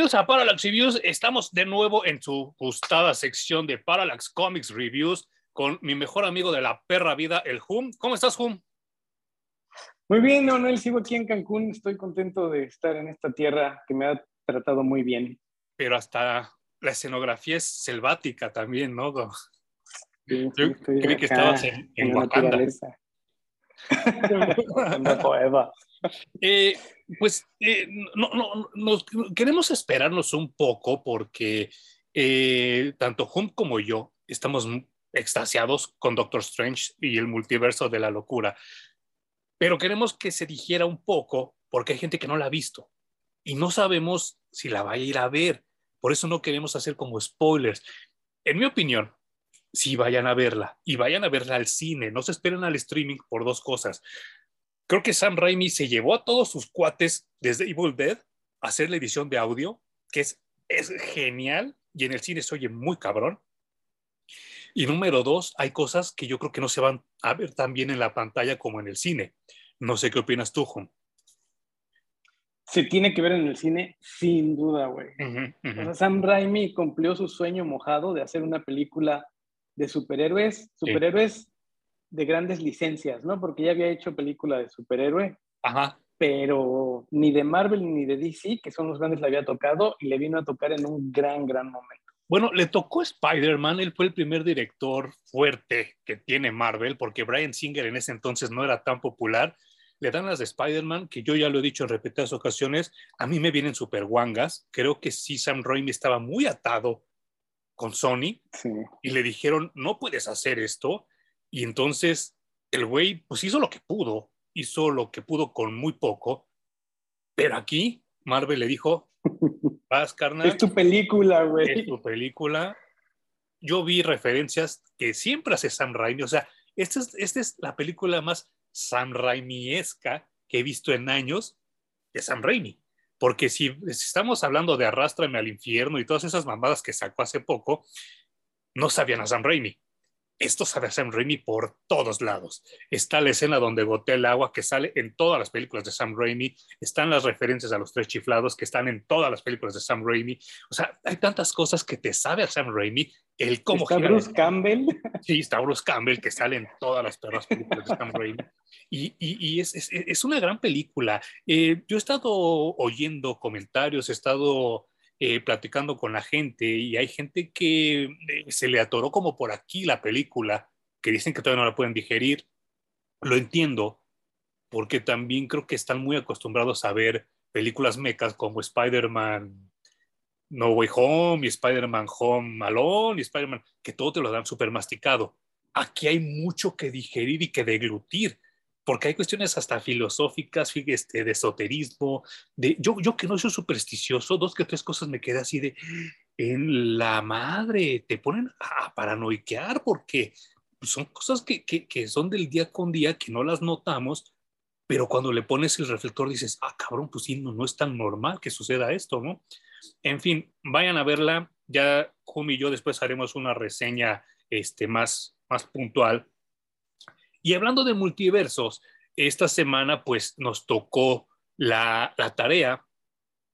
bienvenidos a Parallax Reviews. Estamos de nuevo en su gustada sección de Parallax Comics Reviews con mi mejor amigo de la perra vida, el Hum. ¿Cómo estás, Hum? Muy bien, Manuel. Sigo aquí en Cancún. Estoy contento de estar en esta tierra que me ha tratado muy bien. Pero hasta la escenografía es selvática también, ¿no? Sí, Yo sí, creí que estabas en, en Wakanda. naturaleza. En. Eh, pues eh, no, no, queremos esperarnos un poco porque eh, tanto Hum como yo estamos extasiados con Doctor Strange y el multiverso de la locura, pero queremos que se dijera un poco porque hay gente que no la ha visto y no sabemos si la va a ir a ver, por eso no queremos hacer como spoilers. En mi opinión, si vayan a verla y vayan a verla al cine, no se esperen al streaming por dos cosas creo que Sam Raimi se llevó a todos sus cuates desde Evil Dead a hacer la edición de audio, que es, es genial y en el cine se oye muy cabrón. Y número dos, hay cosas que yo creo que no se van a ver tan bien en la pantalla como en el cine. No sé qué opinas tú, Juan. Se tiene que ver en el cine, sin duda, güey. O sea, Sam Raimi cumplió su sueño mojado de hacer una película de superhéroes, superhéroes de grandes licencias, ¿no? Porque ya había hecho película de superhéroe, Ajá. pero ni de Marvel ni de DC, que son los grandes, le había tocado y le vino a tocar en un gran, gran momento. Bueno, le tocó Spider-Man, él fue el primer director fuerte que tiene Marvel, porque Brian Singer en ese entonces no era tan popular. Le dan las de Spider-Man, que yo ya lo he dicho en repetidas ocasiones, a mí me vienen super guangas. Creo que sí, Sam Raimi estaba muy atado con Sony Sí. y le dijeron, no puedes hacer esto. Y entonces el güey, pues hizo lo que pudo, hizo lo que pudo con muy poco, pero aquí Marvel le dijo, vas, carnal Es tu película, es güey. tu película. Yo vi referencias que siempre hace Sam Raimi. O sea, esta es, esta es la película más Sam Raimiesca que he visto en años de Sam Raimi. Porque si, si estamos hablando de Arrástrame al infierno y todas esas mamadas que sacó hace poco, no sabían a Sam Raimi. Esto sabe a Sam Raimi por todos lados. Está la escena donde gotea el agua que sale en todas las películas de Sam Raimi. Están las referencias a los tres chiflados que están en todas las películas de Sam Raimi. O sea, hay tantas cosas que te sabe a Sam Raimi. El cómo Está Bruce Campbell. Sí, está Bruce Campbell que sale en todas las perras películas de Sam Raimi. Y, y- y es, es- es una gran película. Eh, yo he estado oyendo comentarios, he estado eh, platicando con la gente y hay gente que eh, se le atoró como por aquí la película, que dicen que todavía no la pueden digerir. Lo entiendo, porque también creo que están muy acostumbrados a ver películas mecas como Spider-Man No Way Home y Spider-Man Home Alone y Spider-Man, que todo te lo dan súper masticado. Aquí hay mucho que digerir y que deglutir, porque hay cuestiones hasta filosóficas, este, de esoterismo. De, yo, yo que no soy supersticioso, dos que tres cosas me quedé así de, en la madre, te ponen a paranoiquear porque son cosas que, que, que son del día con día que no las notamos, pero cuando le pones el reflector dices, ah, cabrón, pues sí, no, no es tan normal que suceda esto, ¿no? En fin, vayan a verla. Ya Jumi y yo después haremos una reseña este, más, más puntual. Y hablando de multiversos, esta semana pues nos tocó la, la tarea,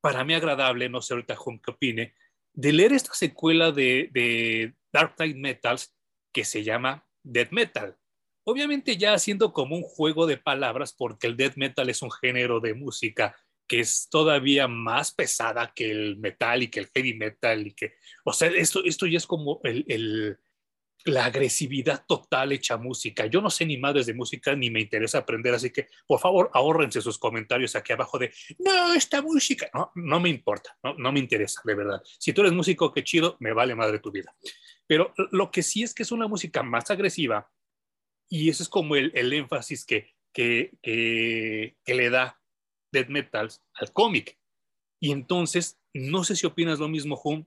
para mí agradable, no sé ahorita Jum qué opine, de leer esta secuela de, Dark Knight Metals que se llama Death Metal. Obviamente ya haciendo como un juego de palabras porque el death metal es un género de música que es todavía más pesada que el metal y que el heavy metal y que, o sea, esto, esto ya es como el, la agresividad total hecha música. Yo no sé ni madres de música ni me interesa aprender, así que por favor ahórrense sus comentarios aquí abajo de, no, esta música, no, no me importa, no, no me interesa, de verdad. Si tú eres músico, qué chido, me vale madre tu vida. Pero lo que sí es que es una música más agresiva y eso es como el, el énfasis que, que, que, que le da death metals al cómic. Y entonces, no sé si opinas lo mismo, Hum.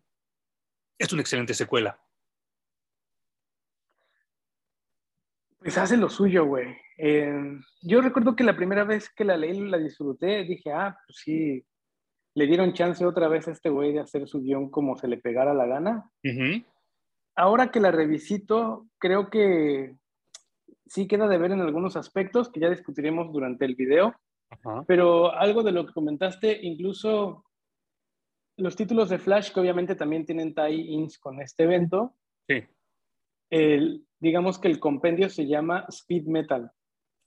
Es una excelente secuela. Pues hace lo suyo, güey. Eh, yo recuerdo que la primera vez que la leí la disfruté, dije, ah, pues sí, le dieron chance otra vez a este güey de hacer su guion como se le pegara la gana. Uh -huh. Ahora que la revisito, creo que sí queda de ver en algunos aspectos que ya discutiremos durante el video, Pero algo de lo que comentaste, incluso los títulos de Flash, que obviamente también tienen tie-ins con este evento. Sí. El, digamos que el compendio se llama Speed Metal.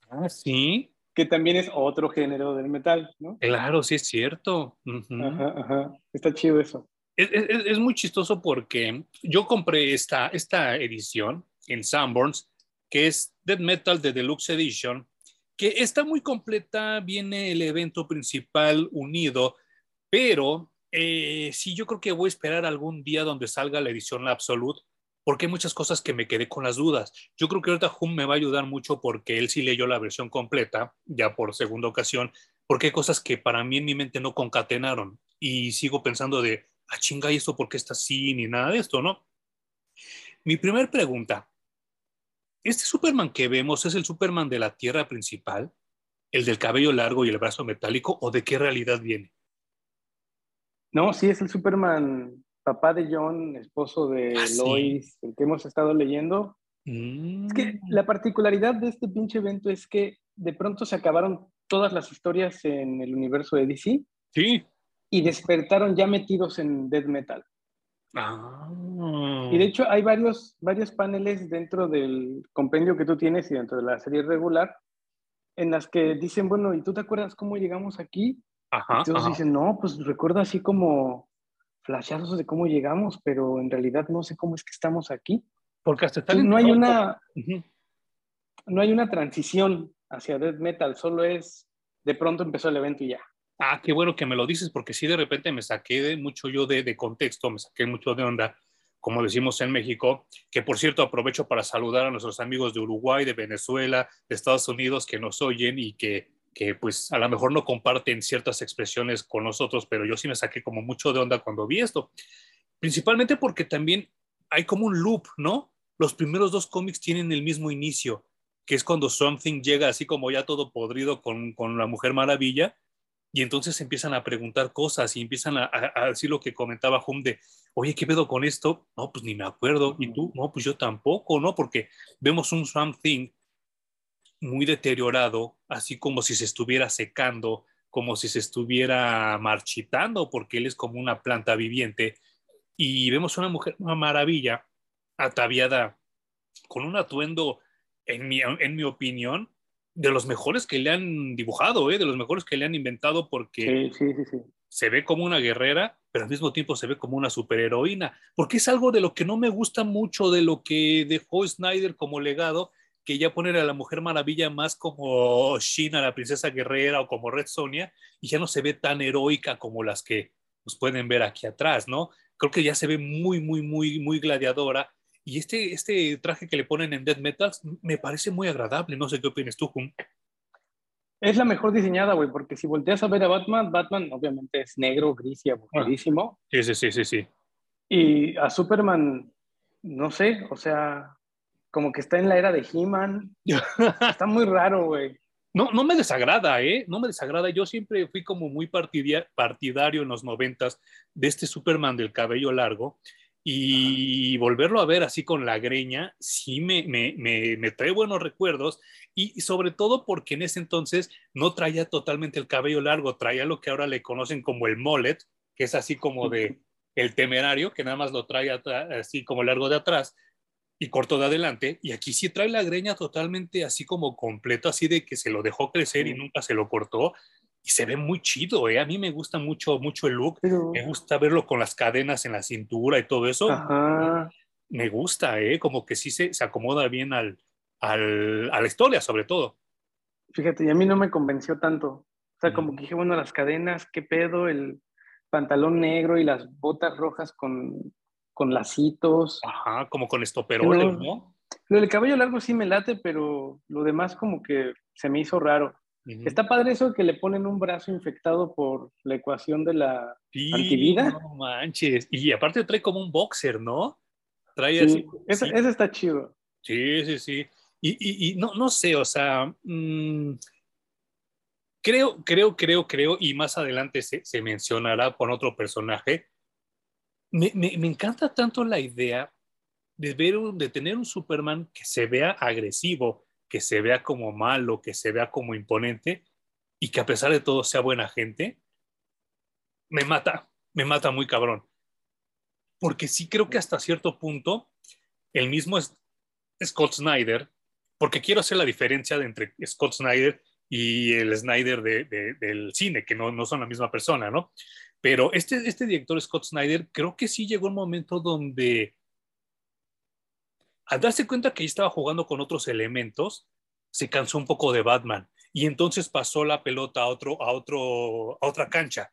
Ah, sí. Que también es otro género del metal, ¿no? Claro, sí es cierto. Ajá, ajá. Está chido eso. Es, es, es, muy chistoso porque yo compré esta, esta edición en Sanborns, que es Death Metal de Deluxe Edition, que está muy completa, viene el evento principal unido, pero eh, sí, yo creo que voy a esperar algún día donde salga la edición Absolute, porque hay muchas cosas que me quedé con las dudas. Yo creo que ahorita Hum me va a ayudar mucho porque él sí leyó la versión completa, ya por segunda ocasión, porque hay cosas que para mí en mi mente no concatenaron y sigo pensando de, ah, chinga, ¿y esto por qué está así? Ni nada de esto, ¿no? Mi primer pregunta, ¿este Superman que vemos es el Superman de la Tierra principal, el del cabello largo y el brazo metálico, o de qué realidad viene? No, sí, es el Superman, papá de John, esposo de ah, Lois, el que hemos estado leyendo. Es que mm. la particularidad de este pinche evento es que de pronto se acabaron todas las historias en el universo de DC. Sí. Y despertaron ya metidos en death metal. Ah. Y de hecho hay varios, varios paneles dentro del compendio que tú tienes y dentro de la serie regular en las que dicen, bueno, ¿y tú te acuerdas cómo llegamos aquí? Ajá, Entonces dicen, no, pues recuerdo así como flashazos de cómo llegamos, pero en realidad no sé cómo es que estamos aquí. Porque hasta no hay una no hay una transición hacia death metal, solo es de pronto empezó el evento y ya. Ah, qué bueno que me lo dices, porque sí de repente me saqué de mucho yo de, de contexto, me saqué mucho de onda, como decimos en México, que por cierto aprovecho para saludar a nuestros amigos de Uruguay, de Venezuela, de Estados Unidos que nos oyen y que que pues a lo mejor no comparten ciertas expresiones con nosotros, pero yo sí me saqué como mucho de onda cuando vi esto. Principalmente porque también hay como un loop, ¿no? Los primeros dos cómics tienen el mismo inicio, que es cuando Something llega así como ya todo podrido con, con la Mujer Maravilla, y entonces empiezan a preguntar cosas y empiezan a, a, decir lo que comentaba Hum de, oye, ¿qué pedo con esto? No, pues ni me acuerdo. ¿Y tú? No, pues yo tampoco, ¿no? Porque vemos un Something muy deteriorado, así como si se estuviera secando, como si se estuviera marchitando, porque él es como una planta viviente. Y vemos una mujer, una maravilla, ataviada con un atuendo, en mi, en mi opinión, de los mejores que le han dibujado, ¿eh? de los mejores que le han inventado, porque se ve como una guerrera, pero al mismo tiempo se ve como una superheroína, porque es algo de lo que no me gusta mucho de lo que dejó Snyder como legado, que ya poner a la Mujer Maravilla más como Shina, la princesa guerrera, o como Red Sonia, y ya no se ve tan heroica como las que nos pueden ver aquí atrás, ¿no? Creo que ya se ve muy, muy, muy, muy gladiadora. Y este, este traje que le ponen en Dead Metals me parece muy agradable. No sé qué opinas tú, Jun. Es la mejor diseñada, güey, porque si volteas a ver a Batman, Batman obviamente es negro, gris y aburridísimo. sí, sí, sí, sí, sí. Y a Superman, no sé, o sea, como que está en la era de He-Man. está muy raro, güey. No, no me desagrada, ¿eh? No me desagrada. Yo siempre fui como muy partidario en los noventas de este Superman del cabello largo y volverlo a ver así con la greña, sí me, me, me, trae buenos recuerdos y, sobre todo porque en ese entonces no traía totalmente el cabello largo, traía lo que ahora le conocen como el mullet, que es así como de el temerario, que nada más lo trae así como largo de atrás, y corto de adelante. Y aquí sí trae la greña totalmente así como completo, así de que se lo dejó crecer y nunca se lo cortó. Y se ve muy chido, ¿eh? A mí me gusta mucho, mucho el look. Me gusta verlo con las cadenas en la cintura y todo eso. Me gusta, ¿eh? Como que sí se, se acomoda bien al, al, a la historia, sobre todo. Fíjate, y a mí no me convenció tanto. O sea, como que dije, bueno, las cadenas, qué pedo, el pantalón negro y las botas rojas con con lacitos. Ajá, como con estoperoles, ¿no? Lo del cabello largo sí me late, pero lo demás como que se me hizo raro. Está padre eso que le ponen un brazo infectado por la ecuación de la sí, antivida. No manches. Y aparte trae como un boxer, ¿no? Trae así. Ese, está chido. Sí, sí, sí. Y, y, no, no sé, o sea, mmm, creo, creo, creo, creo, y más adelante se, se mencionará con otro personaje, me, me, encanta tanto la idea de, ver, de tener un Superman que se vea agresivo, que se vea como malo, que se vea como imponente, y que a pesar de todo sea buena gente, me mata, me mata muy cabrón. Porque sí creo que hasta cierto punto el mismo Scott Snyder, porque quiero hacer la diferencia entre Scott Snyder y el Snyder del cine, que no, no son la misma persona, ¿no? Pero este, este director Scott Snyder creo que sí llegó un momento donde al darse cuenta que estaba jugando con otros elementos, se cansó un poco de Batman y entonces pasó la pelota a, otro, a, otro, a otra cancha.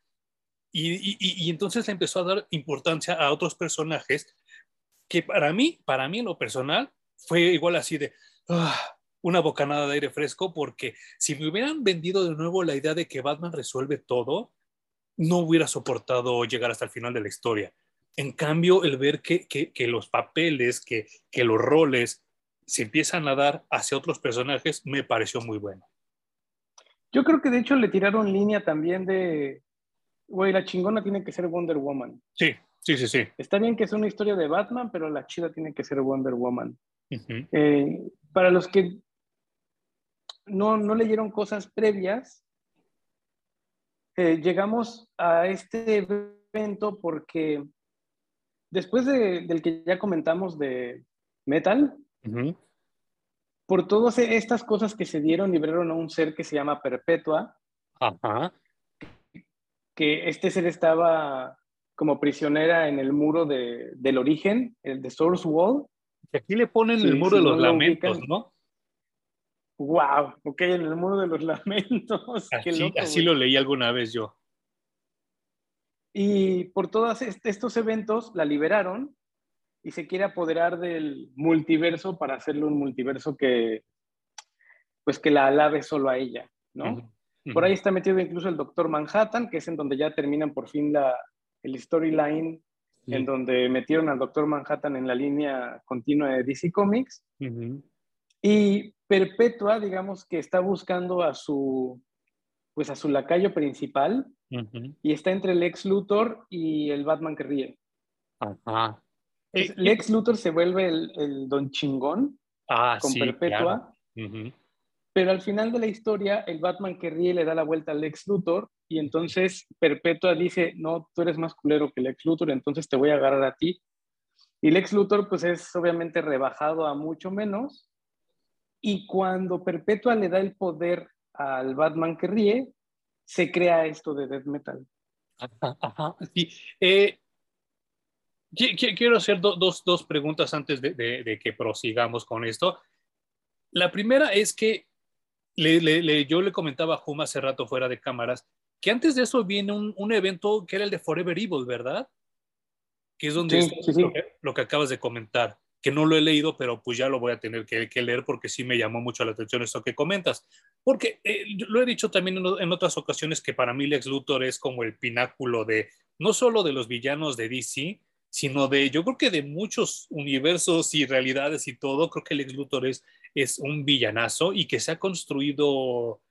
Y, y, entonces le empezó a dar importancia a otros personajes que para mí, para mí en lo personal, fue igual así de ah, una bocanada de aire fresco, porque si me hubieran vendido de nuevo la idea de que Batman resuelve todo, no hubiera soportado llegar hasta el final de la historia. En cambio, el ver que, que, los papeles, que, que los roles se empiezan a dar hacia otros personajes, me pareció muy bueno. Yo creo que de hecho le tiraron línea también de, güey, la chingona tiene que ser Wonder Woman. Sí, sí, sí, sí. Está bien que es una historia de Batman, pero la chida tiene que ser Wonder Woman. Eh, para los que no, no leyeron cosas previas, eh, llegamos a este evento porque después del que ya comentamos de Metal, por todas estas cosas que se dieron, liberaron a un ser que se llama Perpetua. Que este ser estaba como prisionera en el muro de, del origen, el de Source Wall. Aquí le ponen el muro de los lamentos, ¿no? Wow, ok, en el muro de los lamentos. Así, lo leí alguna vez yo. Y por todos estos eventos la liberaron y se quiere apoderar del multiverso para hacerle un multiverso que, pues que la alabe solo a ella, ¿no? Por ahí está metido incluso el Doctor Manhattan, que es en donde ya terminan por fin la, el storyline, en donde metieron al Doctor Manhattan en la línea continua de DC Comics. Y Perpetua, digamos que está buscando a su, pues a su lacayo principal, y está entre el ex Luthor y el Batman que ríe. Ajá. Eh, Lex Luthor se vuelve el, don chingón ah, con Perpetua. Pero al final de la historia, el Batman que ríe le da la vuelta al Lex Luthor y entonces Perpetua dice, no, tú eres más culero que Lex Luthor, entonces te voy a agarrar a ti. Y Lex Luthor pues es obviamente rebajado a mucho menos. Y cuando Perpetua le da el poder al Batman que ríe, se crea esto de death metal. Ajá, ajá. Sí. Eh, Quiero hacer dos, preguntas antes de, que prosigamos con esto. La primera es que yo le comentaba a Juma hace rato fuera de cámaras que antes de eso viene un, evento que era el de Forever Evil, ¿verdad? Que es donde Lo, que, acabas de comentar, que no lo he leído, pero pues ya lo voy a tener que, leer porque sí me llamó mucho la atención esto que comentas. Porque eh, lo he dicho también en, en, otras ocasiones que para mí Lex Luthor es como el pináculo de, no solo de los villanos de DC, sino de, yo creo que de muchos universos y realidades y todo, creo que Lex Luthor es, es un villanazo y que se ha construido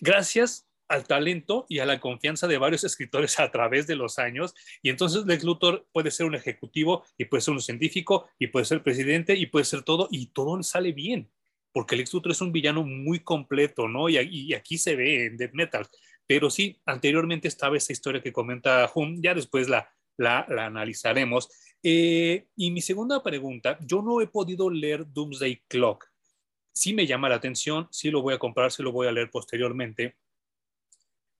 gracias al talento y a la confianza de varios escritores a través de los años. Y entonces Lex Luthor puede ser un ejecutivo y puede ser un científico y puede ser presidente y puede ser todo y todo sale bien, porque Lex Luthor es un villano muy completo, ¿no? Y, aquí se ve en Death Metal. Pero sí, anteriormente estaba esa historia que comenta Hum, ya después la, la, analizaremos. Eh, y mi segunda pregunta, yo no he podido leer Doomsday Clock. Sí me llama la atención, sí lo voy a comprar, sí lo voy a leer posteriormente.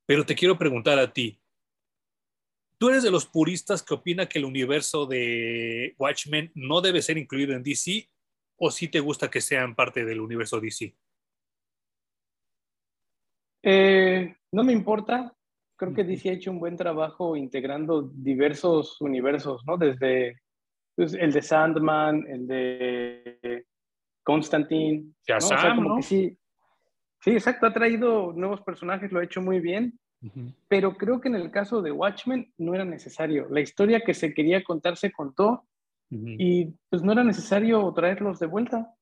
Pero te quiero preguntar a ti, ¿tú eres de los puristas que opina que el universo de Watchmen no debe ser incluido en DC o sí te gusta que sean parte del universo DC? Eh, no me importa, creo que DC ha hecho un buen trabajo integrando diversos universos, ¿no? Desde pues, el de Sandman, el de Constantine. ¿no? sí, sí, exacto, ha traído nuevos personajes, lo ha hecho muy bien, pero creo que en el caso de Watchmen no era necesario. La historia que se quería contar se contó y pues no era necesario traerlos de vuelta.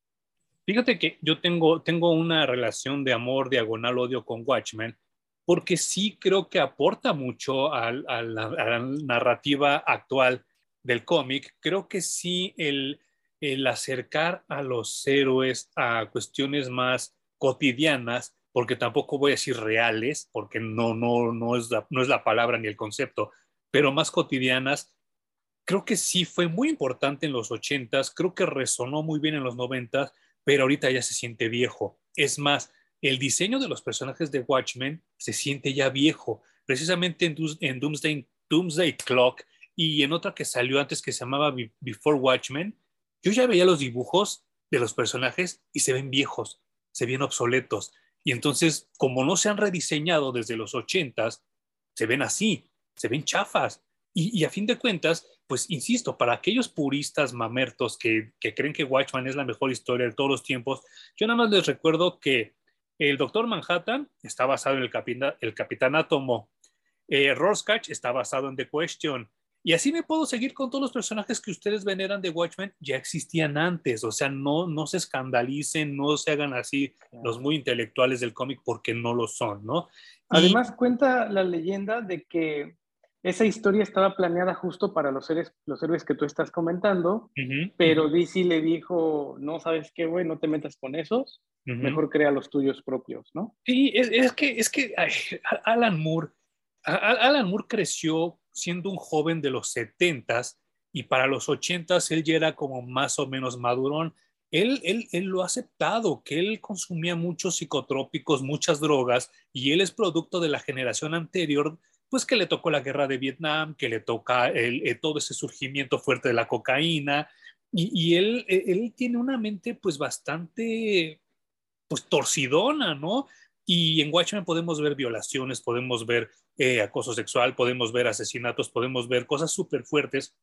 Fíjate que yo tengo, tengo una relación de amor diagonal odio con Watchmen, porque sí creo que aporta mucho a, la, narrativa actual del cómic. Creo que sí el, el acercar a los héroes a cuestiones más cotidianas porque tampoco voy a decir reales, porque no, no, no, es la, no es la palabra ni el concepto, pero más cotidianas. Creo que sí fue muy importante en los 80s, creo que resonó muy bien en los 90s, pero ahorita ya se siente viejo. Es más, el diseño de los personajes de Watchmen se siente ya viejo. Precisamente en, en Doomsday, Doomsday Clock y en otra que salió antes que se llamaba Before Watchmen, yo ya veía los dibujos de los personajes y se ven viejos, se ven obsoletos. Y entonces, como no se han rediseñado desde los ochentas, se ven así, se ven chafas. Y, a fin de cuentas, pues insisto, para aquellos puristas mamertos que, creen que Watchman es la mejor historia de todos los tiempos, yo nada más les recuerdo que el Doctor Manhattan está basado en el, Capitán, el Capitán Átomo, eh, Rorschach está basado en The Question, y así me puedo seguir con todos los personajes que ustedes veneran de Watchmen, ya existían antes, o sea, no, no se escandalicen, no se hagan así los muy intelectuales del cómic porque no lo son, ¿no? Además cuenta la leyenda de que esa historia estaba planeada justo para los seres, los héroes que tú estás comentando, pero DC le dijo, no sabes qué, güey, no te metas con esos, mejor crea los tuyos propios, ¿no? Sí, es, que, es que Alan Moore, Alan Moore creció siendo un joven de los 70 y para los 80 él ya era como más o menos madurón. Él, él, él, lo ha aceptado, que él consumía muchos psicotrópicos, muchas drogas, y él es producto de la generación anterior, pues que le tocó la guerra de Vietnam, que le toca el, eh, todo ese surgimiento fuerte de la cocaína, y, él, él, tiene una mente pues bastante, pues torcidona, ¿no? Y en Watchmen podemos ver violaciones, podemos ver eh, acoso sexual, podemos ver asesinatos, podemos ver cosas súper fuertes.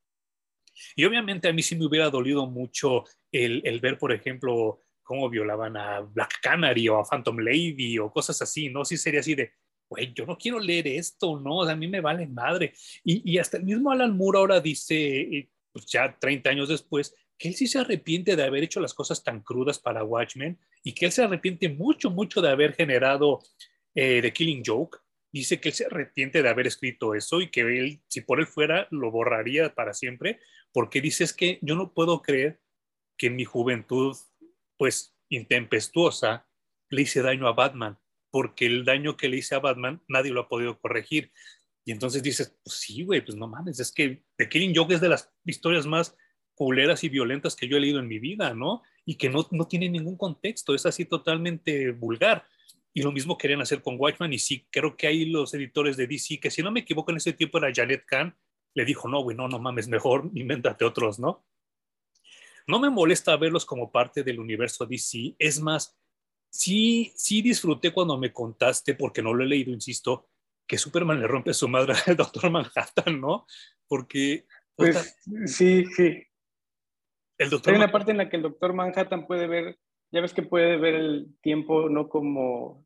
Y obviamente a mí sí me hubiera dolido mucho el, el, ver, por ejemplo, cómo violaban a Black Canary o a Phantom Lady o cosas así, ¿no? Sí sería así de, güey, yo no quiero leer esto, ¿no? a mí me vale madre. Y, y hasta el mismo Alan Moore ahora dice, eh, pues ya 30 años después, que él sí se arrepiente de haber hecho las cosas tan crudas para Watchmen y que él se arrepiente mucho, mucho de haber generado eh, The Killing Joke, dice que él se arrepiente de haber escrito eso y que él, si por él fuera, lo borraría para siempre, porque dice es que yo no puedo creer que en mi juventud, pues intempestuosa, le hice daño a Batman, porque el daño que le hice a Batman nadie lo ha podido corregir. Y entonces dices, pues sí, güey, pues no mames, es que The Killing Joke es de las historias más culeras y violentas que yo he leído en mi vida, ¿no? Y que no, no tiene ningún contexto, es así totalmente vulgar. Y lo mismo querían hacer con Watchman y sí, creo que ahí los editores de DC, que si no me equivoco en ese tiempo era Janet Kahn, le dijo, no, güey, no, no mames, mejor invéntate otros, ¿no? No me molesta verlos como parte del universo DC, es más, sí, sí disfruté cuando me contaste, porque no lo he leído, insisto, que Superman le rompe su madre al Doctor Manhattan, ¿no? Porque... Pues sí, sí. El doctor Hay una parte en la que el Doctor Manhattan puede ver ya ves que puede ver el tiempo no como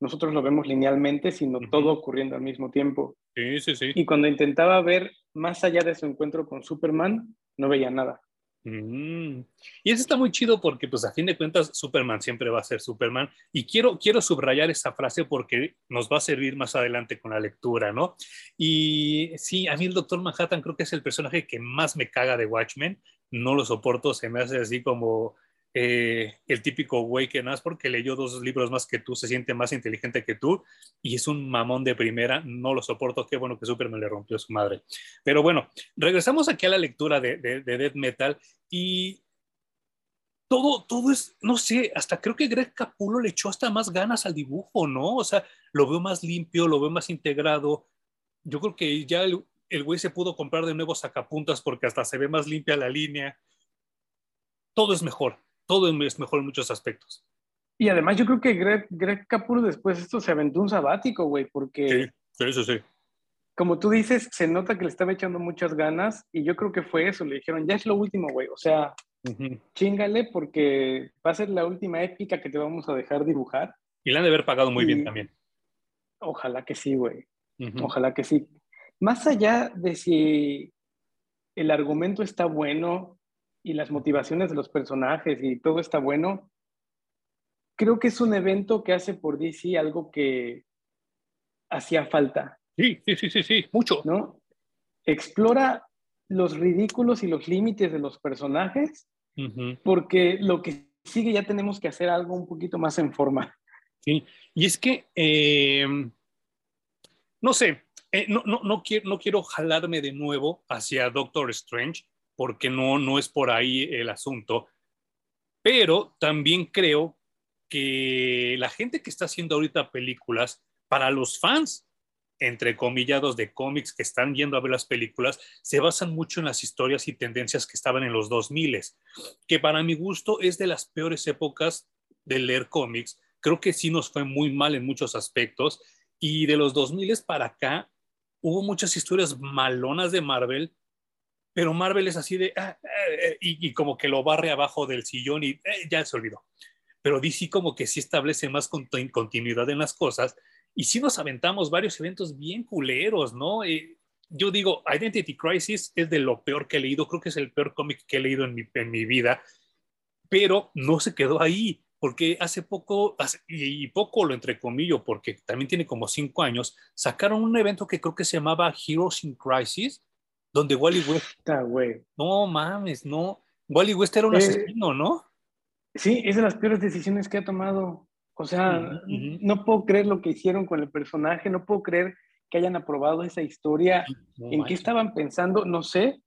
nosotros lo vemos linealmente, sino todo ocurriendo al mismo tiempo. Sí, sí, sí. Y cuando intentaba ver más allá de su encuentro con Superman, no veía nada. Mm. Y eso está muy chido porque, pues, a fin de cuentas, Superman siempre va a ser Superman. Y quiero, quiero subrayar esa frase porque nos va a servir más adelante con la lectura, ¿no? Y sí, a mí el Doctor Manhattan creo que es el personaje que más me caga de Watchmen. No lo soporto, se me hace así como eh, el típico güey que nace porque leyó dos libros más que tú, se siente más inteligente que tú y es un mamón de primera, no lo soporto, qué bueno que Superman le rompió su madre. Pero bueno, regresamos aquí a la lectura de, de, Death Metal y todo, todo es, no sé, hasta creo que Greg Capullo le echó hasta más ganas al dibujo, ¿no? O sea, lo veo más limpio, lo veo más integrado. Yo creo que ya el, el güey se pudo comprar de nuevo sacapuntas porque hasta se ve más limpia la línea. Todo es mejor todo es mejor en muchos aspectos. Y además yo creo que Greg, Greg Capullo después de esto se aventó un sabático, güey, porque... Sí, eso sí. Como tú dices, se nota que le estaba echando muchas ganas y yo creo que fue eso, le dijeron, ya es lo último, güey, o sea, chingale porque va a ser la última épica que te vamos a dejar dibujar. Y le han de haber pagado muy bien también. Ojalá que sí, güey. Ojalá que sí. Más allá de si el argumento está bueno, y las motivaciones de los personajes y todo está bueno, creo que es un evento que hace por DC algo que hacía falta. Sí, sí, sí, sí, mucho. ¿No? Explora los ridículos y los límites de los personajes, porque lo que sigue ya tenemos que hacer algo un poquito más en forma. Sí, y es que, eh, no sé, eh, no, no, no, quiero, no quiero jalarme de nuevo hacia Doctor Strange, porque no, no es por ahí el asunto, pero también creo que la gente que está haciendo ahorita películas, para los fans, entre comillados de cómics que están yendo a ver las películas, se basan mucho en las historias y tendencias que estaban en los 2000, que para mi gusto es de las peores épocas de leer cómics. Creo que sí nos fue muy mal en muchos aspectos y de los 2000 para acá hubo muchas historias malonas de Marvel, pero Marvel es así de, ah, eh, y, como que lo barre abajo del sillón y eh, ya se olvidó. Pero DC como que sí establece más continuidad en las cosas y sí nos aventamos varios eventos bien culeros, ¿no? Eh, yo digo, Identity Crisis es de lo peor que he leído, creo que es el peor cómic que he leído en mi, en mi vida, pero no se quedó ahí porque hace poco, y poco lo entrecomillo, porque también tiene como cinco años, sacaron un evento que creo que se llamaba Heroes in Crisis, donde Wally West... No mames, no. Wally West era un eh, asesino, ¿no? Sí, es de las peores decisiones que ha tomado. O sea, no puedo creer lo que hicieron con el personaje, no puedo creer que hayan aprobado esa historia. ¿En qué estaban pensando? No sé,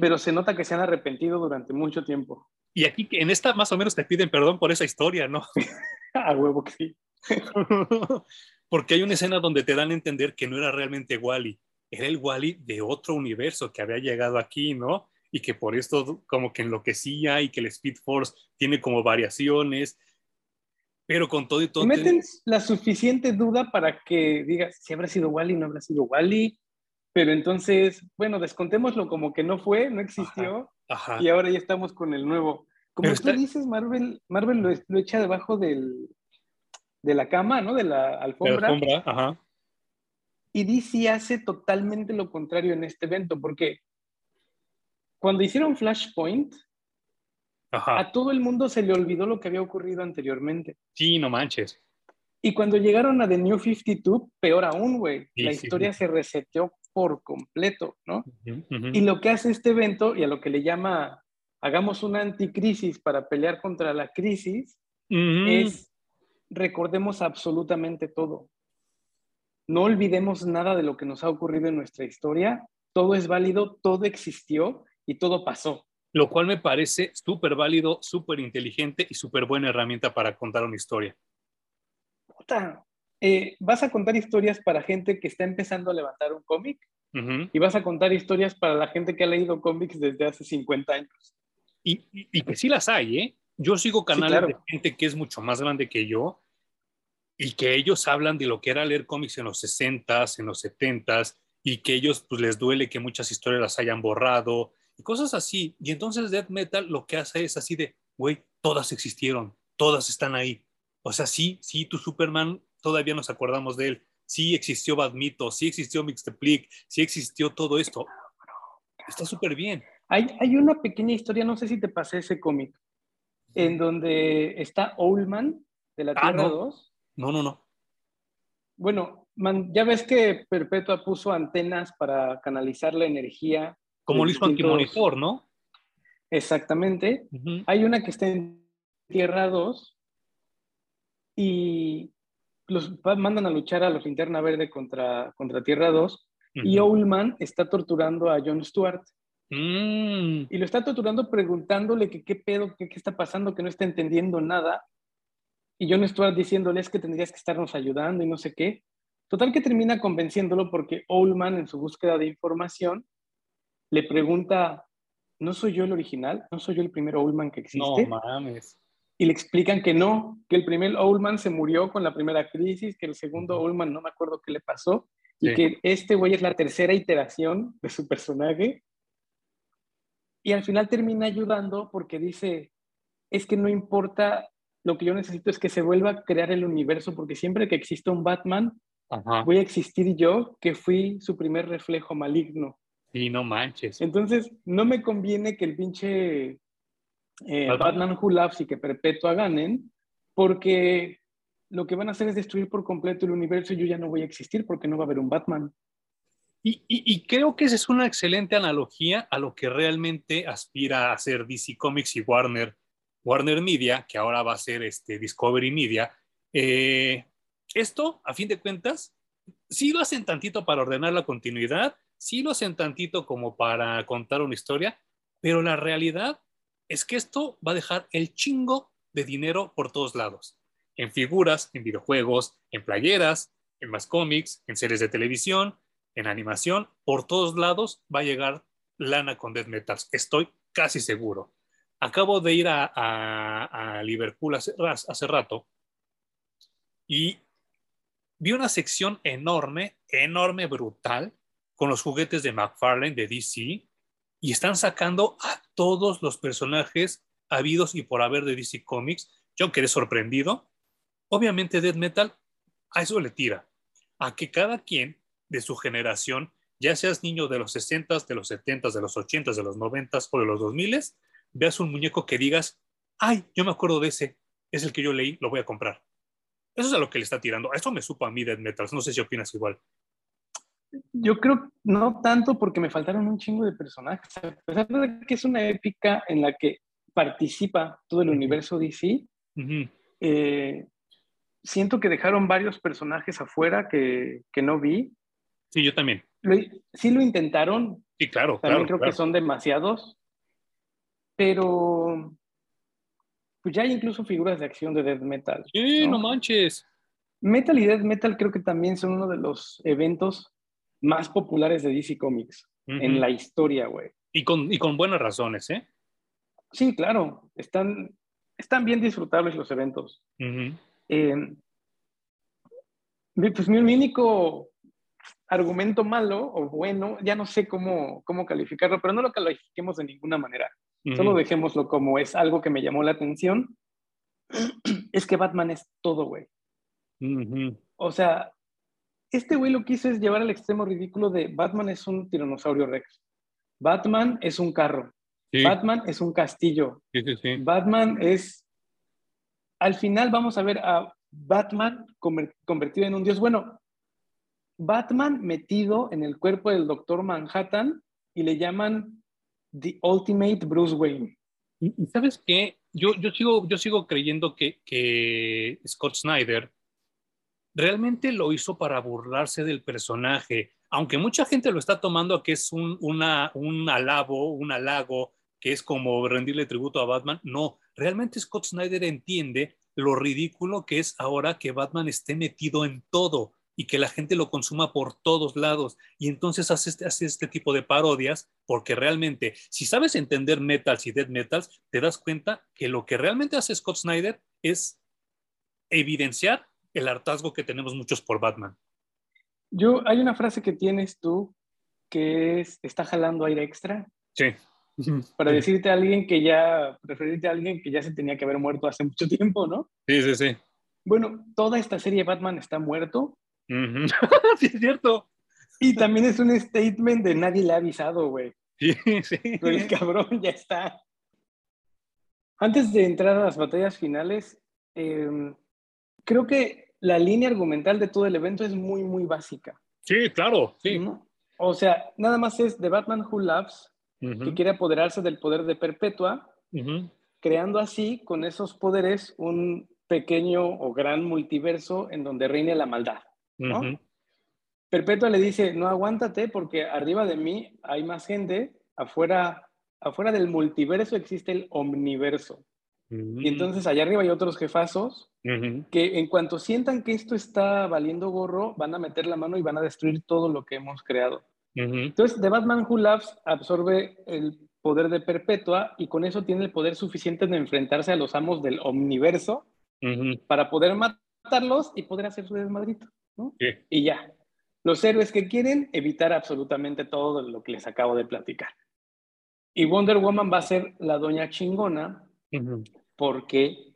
pero se nota que se han arrepentido durante mucho tiempo. Y aquí en esta más o menos te piden perdón por esa historia, ¿no? a huevo que sí. Porque hay una escena donde te dan a entender que no era realmente Wally, era el Wally de otro universo que había llegado aquí, ¿no? Y que por esto como que enloquecía y que el Speed Force tiene como variaciones. Pero con todo y todo. Meten la suficiente duda para que digas si habrá sido Wally, no habrá sido Wally. Pero entonces, bueno, descontémoslo como que no fue, no existió. Y ahora ya estamos con el nuevo. Como tú dices, Marvel, Marvel lo, echa debajo del, de la cama, ¿no? De la alfombra. alfombra, ajá. Y DC hace totalmente lo contrario en este evento, porque cuando hicieron Flashpoint, a todo el mundo se le olvidó lo que había ocurrido anteriormente. Sí, no manches. Y cuando llegaron a The New 52, peor aún, güey. la historia se reseteó por completo, ¿no? Y lo que hace este evento, y a lo que le llama, hagamos una anticrisis para pelear contra la crisis, es recordemos absolutamente todo. No olvidemos nada de lo que nos ha ocurrido en nuestra historia. Todo es válido, todo existió y todo pasó. Lo cual me parece súper válido, súper inteligente y súper buena herramienta para contar una historia. Puta, eh, vas a contar historias para gente que está empezando a levantar un cómic y vas a contar historias para la gente que ha leído cómics desde hace 50 años. Y, y, que sí las hay, ¿eh? Yo sigo canales de gente que es mucho más grande que yo y que ellos hablan de lo que era leer cómics en los 60s, en los 70s, y que ellos pues les duele que muchas historias las hayan borrado y cosas así. Y entonces Death Metal lo que hace es así de, güey, todas existieron, todas están ahí. O sea, sí, sí, tu Superman todavía nos acordamos de él. Sí existió Badmito, sí existió Mixteplic, sí existió todo esto. Está súper bien. Hay, hay una pequeña historia, no sé si te pasé ese cómic, en donde está Owlman de la ah, Tierra 2. No, no, no. Bueno, ya ves que Perpetua puso antenas para canalizar la energía. Como lo hizo Antimonitor, ¿no? Exactamente. Hay una que está en Tierra 2 y los mandan a luchar a los Linterna Verde contra, contra Tierra 2 y Owlman está torturando a Jon Stewart. Mm. Y lo está torturando preguntándole que qué pedo, qué, qué, está pasando, que no está entendiendo nada. Y Jon Stewart diciéndole es que tendrías que estarnos ayudando y no sé qué. Total que termina convenciéndolo porque Owlman en su búsqueda de información le pregunta, ¿no soy yo el original? ¿No soy yo el primer Owlman que existe? No mames y le explican que no, que el primer Oldman se murió con la primera crisis, que el segundo Oldman no me acuerdo qué le pasó, y que este güey es la tercera iteración de su personaje. Y al final termina ayudando porque dice, es que no importa, lo que yo necesito es que se vuelva a crear el universo, porque siempre que exista un Batman, voy a existir yo, que fui su primer reflejo maligno. Y no manches. Entonces, no me conviene que el pinche eh, Batman Who Loves y que Perpetua ganen, porque lo que van a hacer es destruir por completo el universo y yo ya no voy a existir porque no va a haber un Batman. Y, creo que esa es una excelente analogía a lo que realmente aspira a hacer DC Comics y Warner, Warner Media, que ahora va a ser este Discovery Media, Eh, esto, a fin de cuentas, sí lo hacen tantito para ordenar la continuidad, sí lo hacen tantito como para contar una historia, pero la realidad es que esto va a dejar el chingo de dinero por todos lados, en figuras, en videojuegos, en playeras, en más cómics, en series de televisión, en animación, por todos lados va a llegar lana con Death Metals, estoy casi seguro. Acabo de ir a, Liverpool hace, rato y vi una sección enorme, enorme, brutal, con los juguetes de McFarlane, de DC, y están sacando a todos los personajes habidos y por haber de DC Comics. Yo quedé sorprendido. Obviamente Death Metal a eso le tira, a que cada quien de su generación, ya seas niño de los 60, de los 70, de los 80, de los 90 o de los 2000, veas un muñeco que digas, ay, yo me acuerdo de ese, es el que yo leí, lo voy a comprar. Eso es a lo que le está tirando. Eso me supo a mí Death Metal. No sé si opinas igual. Yo creo no tanto porque me faltaron un chingo de personajes. A pesar de que es una épica en la que participa todo el universo DC, eh, siento que dejaron varios personajes afuera que, que, no vi. Sí, yo también. sí lo intentaron. Sí, claro. También creo que son demasiados. Pero pues ya hay incluso figuras de acción de death metal. Sí, no, manches. Metal y death metal creo que también son uno de los eventos más populares de DC Comics en la historia, güey. Y con, y con buenas razones, ¿eh? Sí, claro. Están, están bien disfrutables los eventos. Eh, pues mi único argumento malo o bueno, ya no sé cómo, cómo calificarlo, pero no lo califiquemos de ninguna manera. Solo dejémoslo como es algo que me llamó la atención. es que Batman es todo, güey. O sea, este güey lo que hizo es llevar al extremo ridículo de Batman es un tiranosaurio rex. Batman es un carro. Batman es un castillo. Batman es... Al final vamos a ver a Batman convertido en un dios. Bueno, Batman metido en el cuerpo del doctor Manhattan y le llaman The Ultimate Bruce Wayne. Y, sabes qué, yo, yo, sigo, yo sigo creyendo que, que Scott Snyder realmente lo hizo para burlarse del personaje, aunque mucha gente lo está tomando que es un, una, un alabo, un halago, que es como rendirle tributo a Batman. No, realmente Scott Snyder entiende lo ridículo que es ahora que Batman esté metido en todo y que la gente lo consuma por todos lados. Y entonces hace este, hace este tipo de parodias porque realmente, si sabes entender metals y dead metals, te das cuenta que lo que realmente hace Scott Snyder es evidenciar el hartazgo que tenemos muchos por Batman. Yo, hay una frase que tienes tú que es, está jalando aire extra. Sí. Para decirte a alguien que ya, referirte a alguien que ya se tenía que haber muerto hace mucho tiempo, ¿no? Sí, sí, sí. Bueno, toda esta serie Batman está muerto sí, es cierto. Y también es un statement de nadie le ha avisado, güey. Sí, sí. Pero el cabrón ya está. Antes de entrar a las batallas finales, em, creo que la línea argumental de todo el evento es muy, muy básica. Sí, claro, sí. O sea, nada más es de Batman Who Loves, que quiere apoderarse del poder de Perpetua, creando así, con esos poderes, un pequeño o gran multiverso en donde reine la maldad. Perpetua le dice, no aguántate porque arriba de mí hay más gente, afuera, afuera del multiverso existe el omniverso. Y entonces allá arriba hay otros jefazos que en cuanto sientan que esto está valiendo gorro, van a meter la mano y van a destruir todo lo que hemos creado. Entonces, The Batman Who Loves absorbe el poder de Perpetua y con eso tiene el poder suficiente de enfrentarse a los amos del omniverso para poder matarlos y poder hacer su desmadrito. Y ya. Los héroes que quieren evitar absolutamente todo lo que les acabo de platicar. Y Wonder Woman va a ser la doña chingona porque,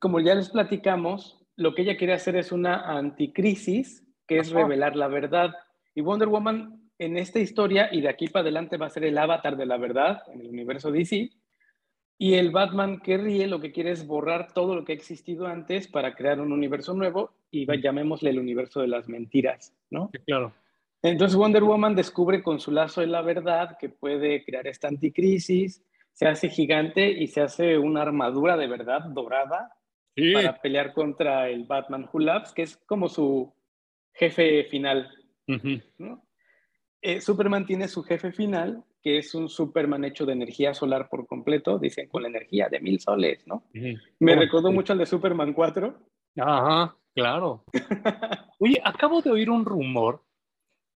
como ya les platicamos, lo que ella quiere hacer es una anticrisis, que es revelar la verdad. Y Wonder Woman en esta historia y de aquí para adelante va a ser el avatar de la verdad en el universo DC y el Batman que ríe lo que quiere es borrar todo lo que ha existido antes para crear un universo nuevo y llamémosle el universo de las mentiras, ¿no? claro. Entonces Wonder Woman descubre con su lazo de la verdad que puede crear esta anticrisis, se hace gigante y se hace una armadura de verdad dorada para pelear contra el Batman Who Laughs, que es como su jefe final. Eh, Superman tiene su jefe final, que es un Superman hecho de energía solar por completo, dicen con la energía de mil soles, ¿no? Me recordó mucho al de Superman 4. Ajá, claro. Oye, acabo de oír un rumor,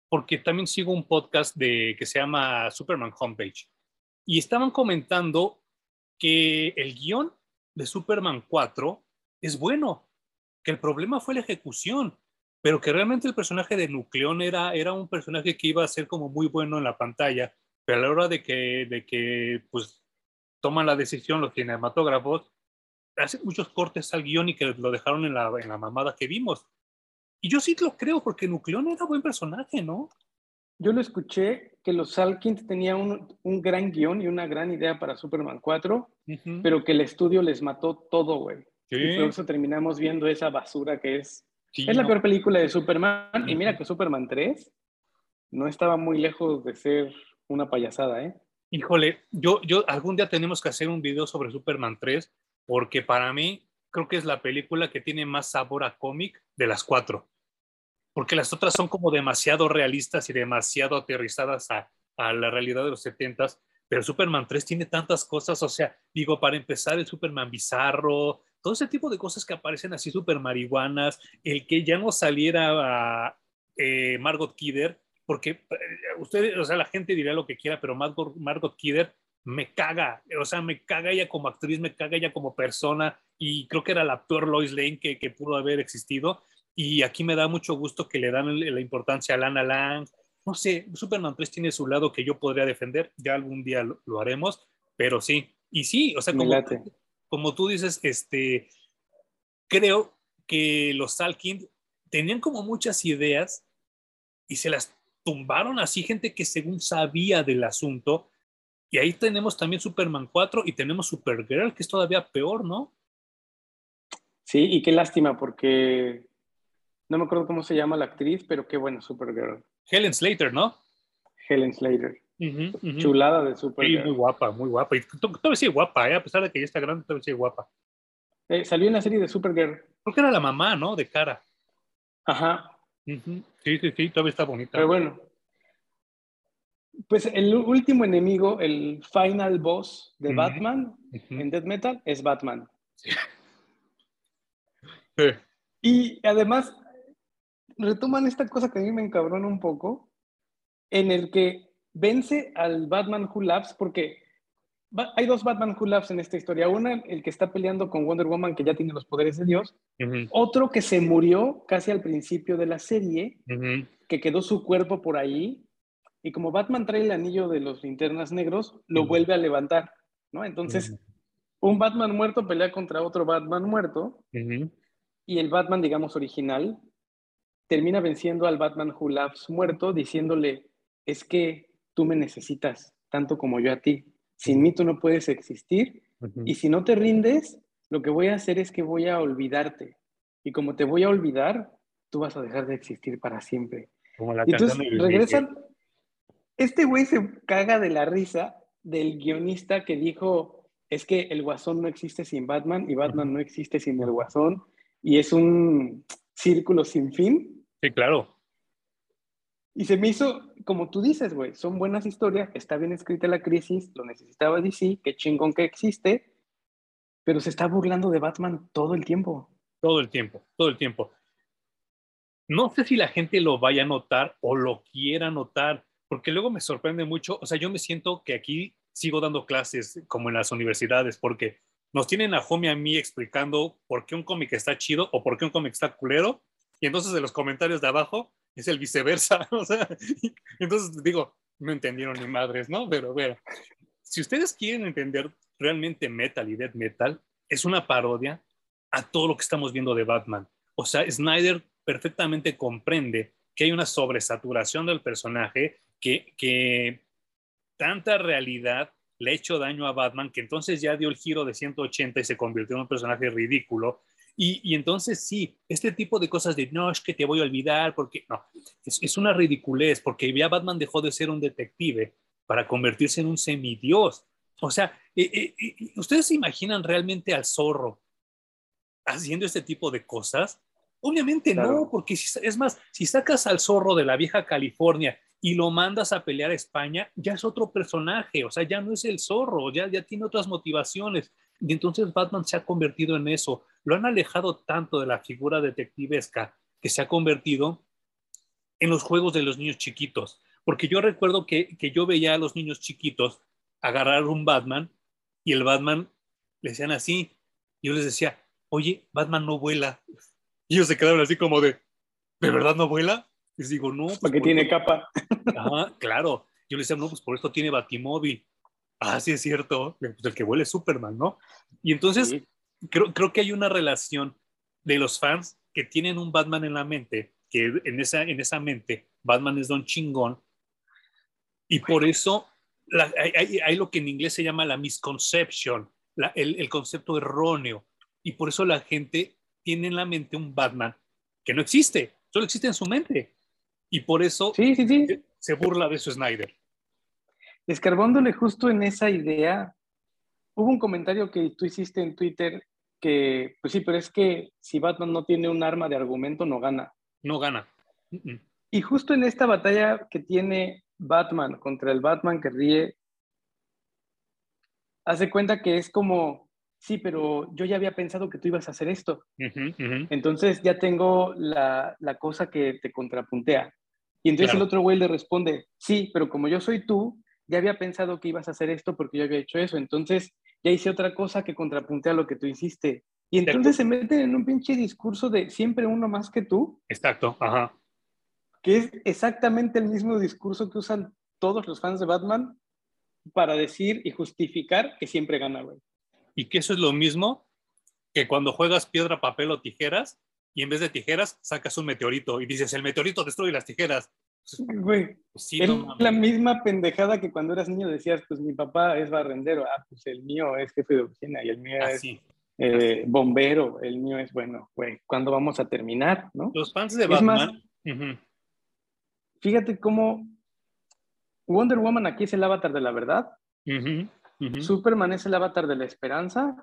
porque también sigo un podcast de, que se llama Superman Homepage, y estaban comentando que el guion de Superman 4 es bueno, que el problema fue la ejecución, pero que realmente el personaje de Nucleón era, era un personaje que iba a ser como muy bueno en la pantalla pero a la hora de que, de que pues, toman la decisión los cinematógrafos, hacen muchos cortes al guion y que lo dejaron en la, en la mamada que vimos. Y yo sí lo creo, porque Nucleón era buen personaje, ¿no? Yo lo escuché que los Salkins tenían un, un, gran guion y una gran idea para Superman 4, pero que el estudio les mató todo, güey. Y por eso terminamos viendo esa basura que es. Es la peor película de Superman. Y mira que Superman 3 no estaba muy lejos de ser una payasada, ¿eh? Híjole, yo, yo algún día tenemos que hacer un video sobre Superman 3, porque para mí creo que es la película que tiene más sabor a cómic de las cuatro. Porque las otras son como demasiado realistas y demasiado aterrizadas a, a la realidad de los 70 pero Superman 3 tiene tantas cosas, o sea, digo, para empezar, el Superman bizarro, todo ese tipo de cosas que aparecen así super marihuanas, el que ya no saliera eh, Margot Kidder, porque eh, ustedes, o sea, la gente dirá lo que quiera, pero Margot, Margot Kidder me caga, o sea, me caga ella como actriz, me caga ella como persona, y creo que era la peor Lois Lane que, que pudo haber existido, y aquí me da mucho gusto que le dan la importancia a Lana Lang, no sé, Superman 3 tiene su lado que yo podría defender, ya algún día lo, haremos, pero sí, y sí, o sea, como, como tú dices, este, creo que los Salkind tenían como muchas ideas y se las tumbaron así gente que según sabía del asunto. Y ahí tenemos también Superman 4 y tenemos Supergirl, que es todavía peor, ¿no? Sí, y qué lástima, porque no me acuerdo cómo se llama la actriz, pero qué bueno Supergirl. Helen Slater, ¿no? Helen Slater. Chulada de Supergirl. Sí, muy guapa, muy guapa. Y todavía sigue guapa, ¿eh? a pesar de que ya está grande, todavía sigue guapa. Eh, salió en la serie de Supergirl. Creo que era la mamá, ¿no? De cara. Ajá. Sí, sí, sí, todavía está bonita. Pero bueno. Pues el último enemigo, el final boss de Batman en Death Metal es Batman. Sí. Y además retoman esta cosa que a mí me encabrona un poco, en el que vence al Batman Who Laughs, porque hay dos Batman Who Laughs en esta historia. Una, el que está peleando con Wonder Woman, que ya tiene los poderes de Dios. Otro que se murió casi al principio de la serie, que quedó su cuerpo por ahí. Y como Batman trae el anillo de los linternas negros, lo vuelve a levantar, ¿no? Entonces, un Batman muerto pelea contra otro Batman muerto. Y el Batman, digamos, original, termina venciendo al Batman Who Laughs muerto, diciéndole, es que tú me necesitas tanto como yo a ti sin mí tú no puedes existir. Y si no te rindes, lo que voy a hacer es que voy a olvidarte. Y como te voy a olvidar, tú vas a dejar de existir para siempre. Como la y entonces regresan. Este güey se caga de la risa del guionista que dijo: es que el guasón no existe sin Batman y Batman no existe sin el guasón. Y es un círculo sin fin. Sí, claro. Y se me hizo, como tú dices, güey, son buenas historias, está bien escrita la crisis, lo necesitaba DC, qué chingón que existe, pero se está burlando de Batman todo el tiempo. Todo el tiempo, todo el tiempo. No sé si la gente lo vaya a notar o lo quiera notar, porque luego me sorprende mucho, o sea, yo me siento que aquí sigo dando clases como en las universidades, porque nos tienen a Homie a mí explicando por qué un cómic está chido o por qué un cómic está culero, y entonces en los comentarios de abajo es el viceversa. O sea, entonces digo, no entendieron ni madres, ¿no? Pero bueno, si ustedes quieren entender realmente metal y death metal, es una parodia a todo lo que estamos viendo de Batman. O sea, Snyder perfectamente comprende que hay una sobresaturación del personaje, que, que tanta realidad le ha hecho daño a Batman, que entonces ya dio el giro de 180 y se convirtió en un personaje ridículo, y, entonces sí, este tipo de cosas de no, es que te voy a olvidar, porque no, es, una ridiculez, porque ya Batman dejó de ser un detective para convertirse en un semidios. O sea, eh, eh, eh, ¿ustedes se imaginan realmente al zorro haciendo este tipo de cosas? Obviamente no, porque si, es más, si sacas al zorro de la vieja California y lo mandas a pelear a España, ya es otro personaje, o sea, ya no es el zorro, ya, ya tiene otras motivaciones. Y entonces Batman se ha convertido en eso. Lo han alejado tanto de la figura detectivesca que se ha convertido en los juegos de los niños chiquitos. Porque yo recuerdo que, que yo veía a los niños chiquitos agarrar un Batman y el Batman le decían así. Yo les decía, oye, Batman no vuela. Y ellos se quedaron así como de, ¿de verdad no vuela? Les digo, no. Pues porque tiene capa. Ajá, claro. Yo les decía, no, pues por esto tiene batimóvil. Ah, sí es cierto. Pues el que vuela es Superman, ¿no? Y entonces creo, creo que hay una relación de los fans que tienen un Batman en la mente, que en esa, en esa mente Batman es don chingón. Y por eso hay, lo que en inglés se llama la misconception, el, el concepto erróneo. Y por eso la gente tiene en la mente un Batman que no existe, solo existe en su mente. Y por eso sí, sí, sí. se burla de su Snyder. Escarbándole justo en esa idea, hubo un comentario que tú hiciste en Twitter que, pues sí, pero es que si Batman no tiene un arma de argumento, no gana. No gana. Y justo en esta batalla que tiene Batman contra el Batman que ríe, hace cuenta que es como, sí, pero yo ya había pensado que tú ibas a hacer esto. Entonces ya tengo la, cosa que te contrapuntea. Y entonces el otro güey le responde, sí, pero como yo soy tú, ya había pensado que ibas a hacer esto porque yo había hecho eso. Entonces ya hice otra cosa que contrapuntea lo que tú hiciste. Y entonces se meten en un pinche discurso de siempre uno más que tú. Exacto, ajá. Que es exactamente el mismo discurso que usan todos los fans de Batman para decir y justificar que siempre gana, güey y que eso es lo mismo que cuando juegas piedra, papel o tijeras y en vez de tijeras sacas un meteorito y dices, el meteorito destruye las tijeras. Güey, pues es la misma pendejada que cuando eras niño decías, pues mi papá es barrendero, ah, pues el mío es jefe de oficina y el mío es eh, bombero, el mío es, bueno, güey, ¿cuándo vamos a terminar? ¿no? Los fans de Batman. Fíjate cómo Wonder Woman aquí es el avatar de la verdad. Superman es el avatar de la esperanza.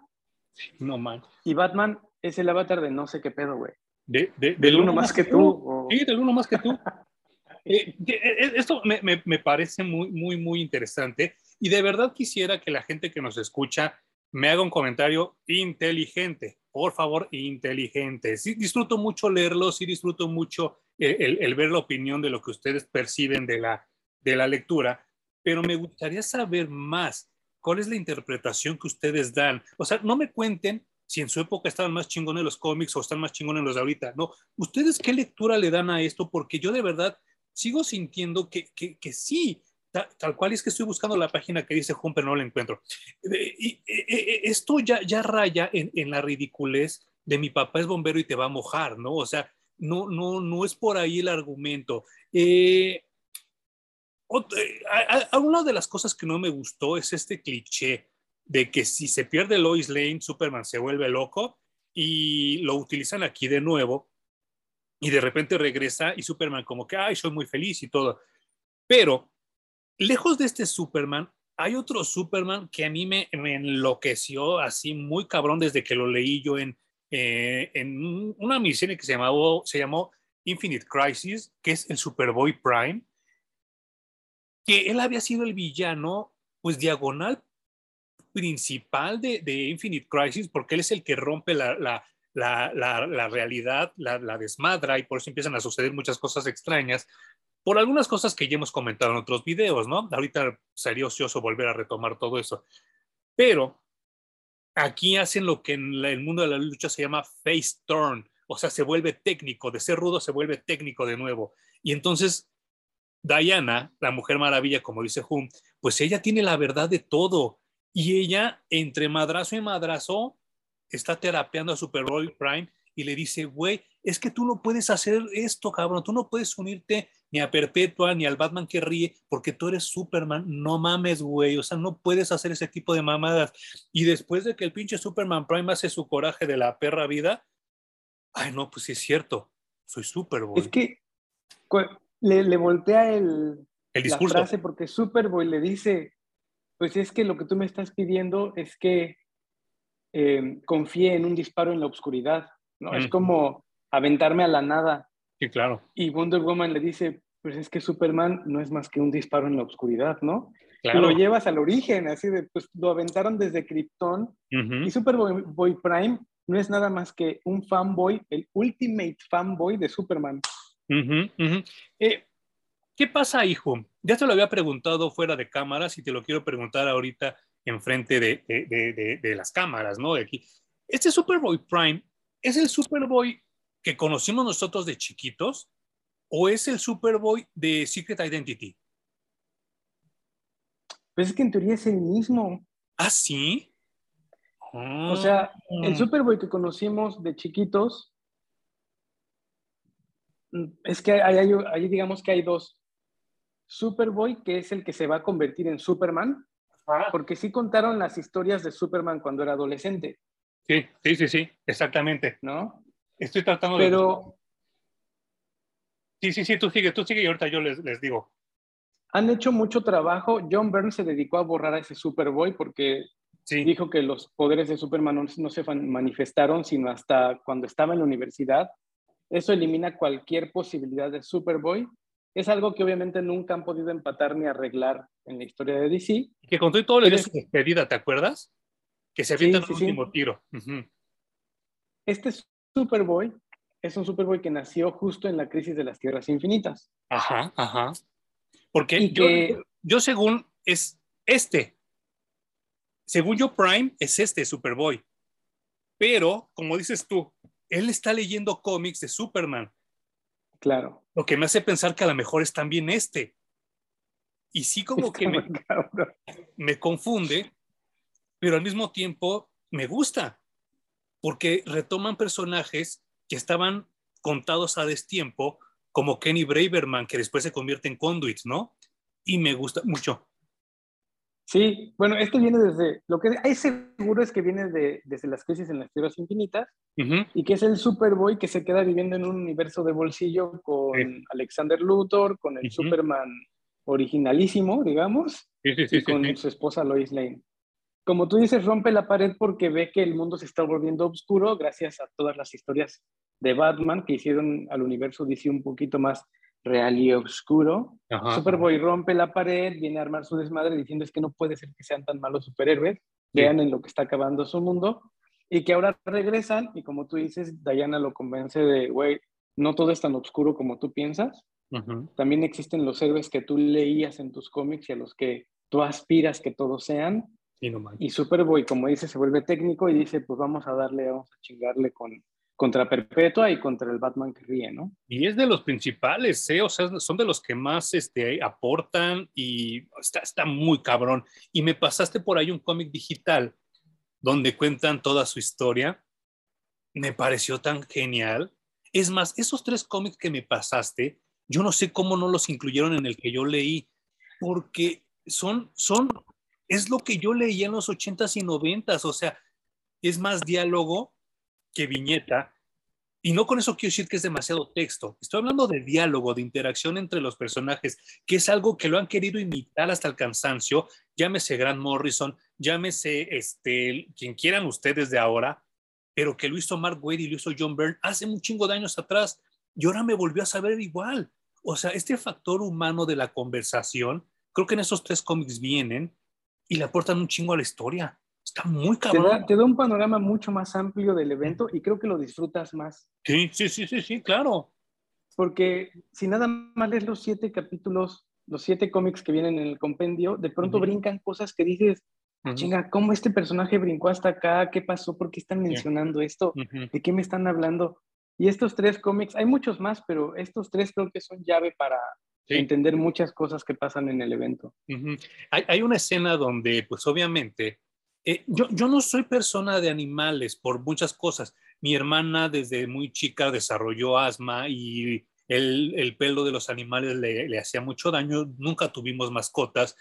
No man. Y Batman es el avatar de no sé qué pedo, güey. De, del uno más que tú. Sí, del uno más que tú. Eh, eh, eh, esto me, me, me, parece muy, muy, muy interesante y de verdad quisiera que la gente que nos escucha me haga un comentario inteligente, por favor, inteligente. Sí, disfruto mucho leerlo, sí disfruto mucho el, el, ver la opinión de lo que ustedes perciben de la, de la lectura, pero me gustaría saber más ¿Cuál es la interpretación que ustedes dan? O sea, no me cuenten si en su época estaban más chingones los cómics o están más chingones los de ahorita. No, ¿ustedes qué lectura le dan a esto? Porque yo de verdad sigo sintiendo que, que, sí, tal, cual es que estoy buscando la página que dice pero no la encuentro. Y, eh, eh, esto ya, ya raya en, en, la ridiculez de mi papá es bombero y te va a mojar, ¿no? O sea, no, no, no es por ahí el argumento. Eh, eh, una de las cosas que no me gustó es este cliché de que si se pierde Lois Lane, Superman se vuelve loco y lo utilizan aquí de nuevo y de repente regresa y Superman como que, ay, soy muy feliz y todo. Pero lejos de este Superman, hay otro Superman que a mí me, enloqueció así muy cabrón desde que lo leí yo en, eh, en una miniserie que se, llamó, se llamó Infinite Crisis, que es el Superboy Prime que él había sido el villano, pues diagonal principal de, Infinite Crisis, porque él es el que rompe la, la, la realidad, la, desmadra, y por eso empiezan a suceder muchas cosas extrañas, por algunas cosas que ya hemos comentado en otros videos, ¿no? Ahorita sería ocioso volver a retomar todo eso. Pero aquí hacen lo que en el mundo de la lucha se llama face turn, o sea, se vuelve técnico, de ser rudo se vuelve técnico de nuevo. Y entonces Diana, la Mujer Maravilla, como dice Hum, pues ella tiene la verdad de todo. Y ella, entre madrazo y madrazo, está terapeando a Superboy Prime y le dice, güey, es que tú no puedes hacer esto, cabrón, tú no puedes unirte ni a Perpetua ni al Batman que ríe porque tú eres Superman, no mames, güey, o sea, no puedes hacer ese tipo de mamadas. Y después de que el pinche Superman Prime hace su coraje de la perra vida, ay, no, pues sí es cierto, soy Superboy. Es que le, le voltea el, el discurso. la frase porque Superboy le dice, pues es que lo que tú me estás pidiendo es que eh, confíe en un disparo en la oscuridad, ¿no? Es como aventarme a la nada. Sí, claro. Y Wonder Woman le dice, pues es que Superman no es más que un disparo en la oscuridad, ¿no? Claro. Lo llevas al origen, así de, pues lo aventaron desde Krypton. Y Superboy Prime no es nada más que un fanboy, el ultimate fanboy de Superman. Eh, ¿Qué pasa, hijo? Ya te lo había preguntado fuera de cámaras y te lo quiero preguntar ahorita enfrente de, de, de, las cámaras, ¿no? De aquí. Este Superboy Prime, ¿es el Superboy que conocimos nosotros de chiquitos o es el Superboy de Secret Identity? Pues es que en teoría es el mismo. ¿Ah, sí? O sea, el ah. Superboy que conocimos de chiquitos, mm, es que hay, digamos que hay dos. Superboy, que es el que se va a convertir en Superman, porque sí contaron las historias de Superman cuando era adolescente. Sí, sí, sí, sí, exactamente. ¿No? Estoy tratando de... Pero... Sí, sí, sí, tú sigue, tú sigue y ahorita yo les, les digo. Han hecho mucho trabajo. John Byrne se dedicó a borrar a ese Superboy porque dijo que los poderes de Superman no, se manifestaron sino hasta cuando estaba en la universidad. Eso elimina cualquier posibilidad de Superboy. Es algo que obviamente nunca han podido empatar ni arreglar en la historia de DC. Que contó y todo le dio su despedida, ¿te acuerdas? Que se avienta sí, el último tiro. Este Superboy es un Superboy que nació justo en la crisis de las Tierras Infinitas. Ajá, ajá. Porque yo, yo según es este, según yo, Prime es este Superboy. Pero, como dices tú, él está leyendo cómics de Superman. Claro. Lo que me hace pensar que a lo mejor es también este. Y sí como que me, me, confunde, pero al mismo tiempo me gusta, porque retoman personajes que estaban contados a destiempo, como Kenny Braverman, que después se convierte en Conduit, ¿no? Y me gusta mucho. Sí, bueno, este viene desde, lo que hay seguro es que viene de, desde las crisis en las tierras infinitas y que es el Superboy que se queda viviendo en un universo de bolsillo con Alexander Luthor, con el Superman originalísimo, digamos, y con su esposa Lois Lane. Como tú dices, rompe la pared porque ve que el mundo se está volviendo oscuro gracias a todas las historias de Batman que hicieron al universo DC un poquito más real y oscuro. Superboy rompe la pared, viene a armar su desmadre diciendo es que no puede ser que sean tan malos superhéroes, vean en lo que está acabando su mundo, y que ahora regresan y como tú dices, Diana lo convence de, güey, no todo es tan oscuro como tú piensas. También existen los héroes que tú leías en tus cómics y a los que tú aspiras que todos sean. y Superboy, como dice, se vuelve técnico y dice, pues vamos a darle, vamos a chingarle con, contra Perpetua y contra el Batman que ríe, ¿no? Y es de los principales, ¿eh? O sea, son de los que más este, aportan y está, está muy cabrón. Y me pasaste por ahí un cómic digital donde cuentan toda su historia. Me pareció tan genial. Es más, esos tres cómics que me pasaste, yo no sé cómo no los incluyeron en el que yo leí, porque son, son, es lo que yo leía en los ochentas y noventas, o sea, es más diálogo que viñeta. Y no con eso quiero decir que es demasiado texto. Estoy hablando de diálogo, de interacción entre los personajes, que es algo que lo han querido imitar hasta el cansancio. Llámese Grant Morrison, llámese este, quien quieran ustedes de ahora, pero que lo hizo Mark y lo hizo John Byrne hace un chingo de años atrás. Y ahora me volvió a saber igual. O sea, este factor humano de la conversación, creo que en esos tres cómics vienen y le aportan un chingo a la historia. Está muy cabrón. Te da, un panorama mucho más amplio del evento y creo que lo disfrutas más. Sí, sí, sí, sí, sí, claro. Porque si nada más lees los siete capítulos, los siete cómics que vienen en el compendio, de pronto brincan cosas que dices, chinga, ¿cómo este personaje brincó hasta acá? ¿Qué pasó? ¿Por qué están mencionando esto? ¿De qué me están hablando? Y estos tres cómics, hay muchos más, pero estos tres creo que son llave para entender muchas cosas que pasan en el evento. hay, hay, una escena donde, pues obviamente, eh, yo, yo, no soy persona de animales por muchas cosas. Mi hermana desde muy chica desarrolló asma y el, el pelo de los animales le, le, hacía mucho daño. Nunca tuvimos mascotas.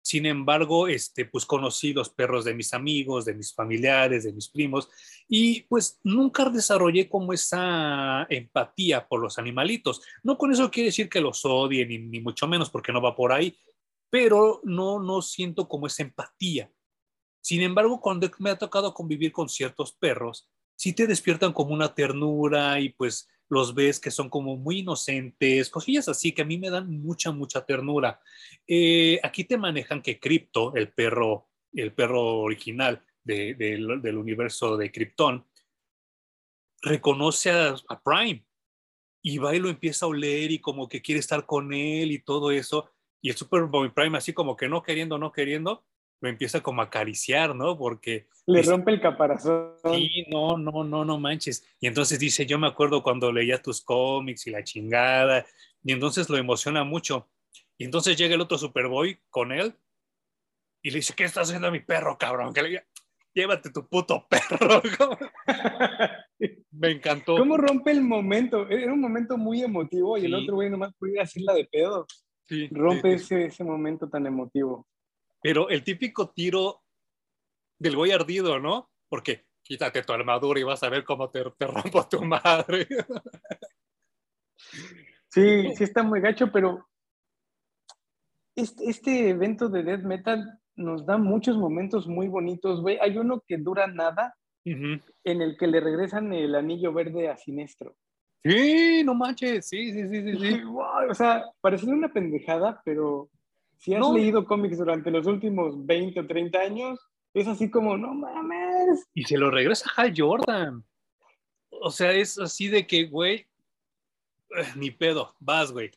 Sin embargo, este, pues conocí los perros de mis amigos, de mis familiares, de mis primos, y pues nunca desarrollé como esa empatía por los animalitos. No con eso quiere decir que los odie, ni, ni mucho menos, porque no va por ahí, pero no, no siento como esa empatía Sin embargo, cuando me ha tocado convivir con ciertos perros, sí te despiertan como una ternura y pues los ves que son como muy inocentes, cosillas así que a mí me dan mucha, mucha ternura. Eh, aquí te manejan que Crypto, el perro, el perro original del universo de Krypton, reconoce a, Prime y va y lo empieza a oler y como que quiere estar con él y todo eso. Y el Superboy Prime así como que no queriendo, no queriendo, lo empieza como a acariciar, ¿no? Porque... Le rompe el caparazón. Sí, no, no, no, no manches. Y entonces dice, yo me acuerdo cuando leía tus cómics y la chingada, y entonces lo emociona mucho. Y entonces llega el otro Superboy con él y le dice, ¿qué está haciendo mi perro, cabrón? Que le llévate tu puto perro. Me encantó. ¿Cómo rompe el momento? Era un momento muy emotivo y el otro güey nomás podía la de pedo. Sí, rompe Ese, ese momento tan emotivo. Pero el típico tiro del güey ardido, ¿no? Porque quítate tu armadura y vas a ver cómo te, te rompo tu madre. Sí, sí está muy gacho, pero este, este evento de death metal nos da muchos momentos muy bonitos, güey. Hay uno que dura nada, en el que le regresan el anillo verde a Sinestro. Sí, no manches, sí, sí, sí, sí. o sea, parece una pendejada, pero si has leído cómics durante los últimos 20 o 30 años, es así como, no mames. Y se lo regresa Hal Jordan. O sea, es así de que, güey, eh, ni pedo, vas, güey.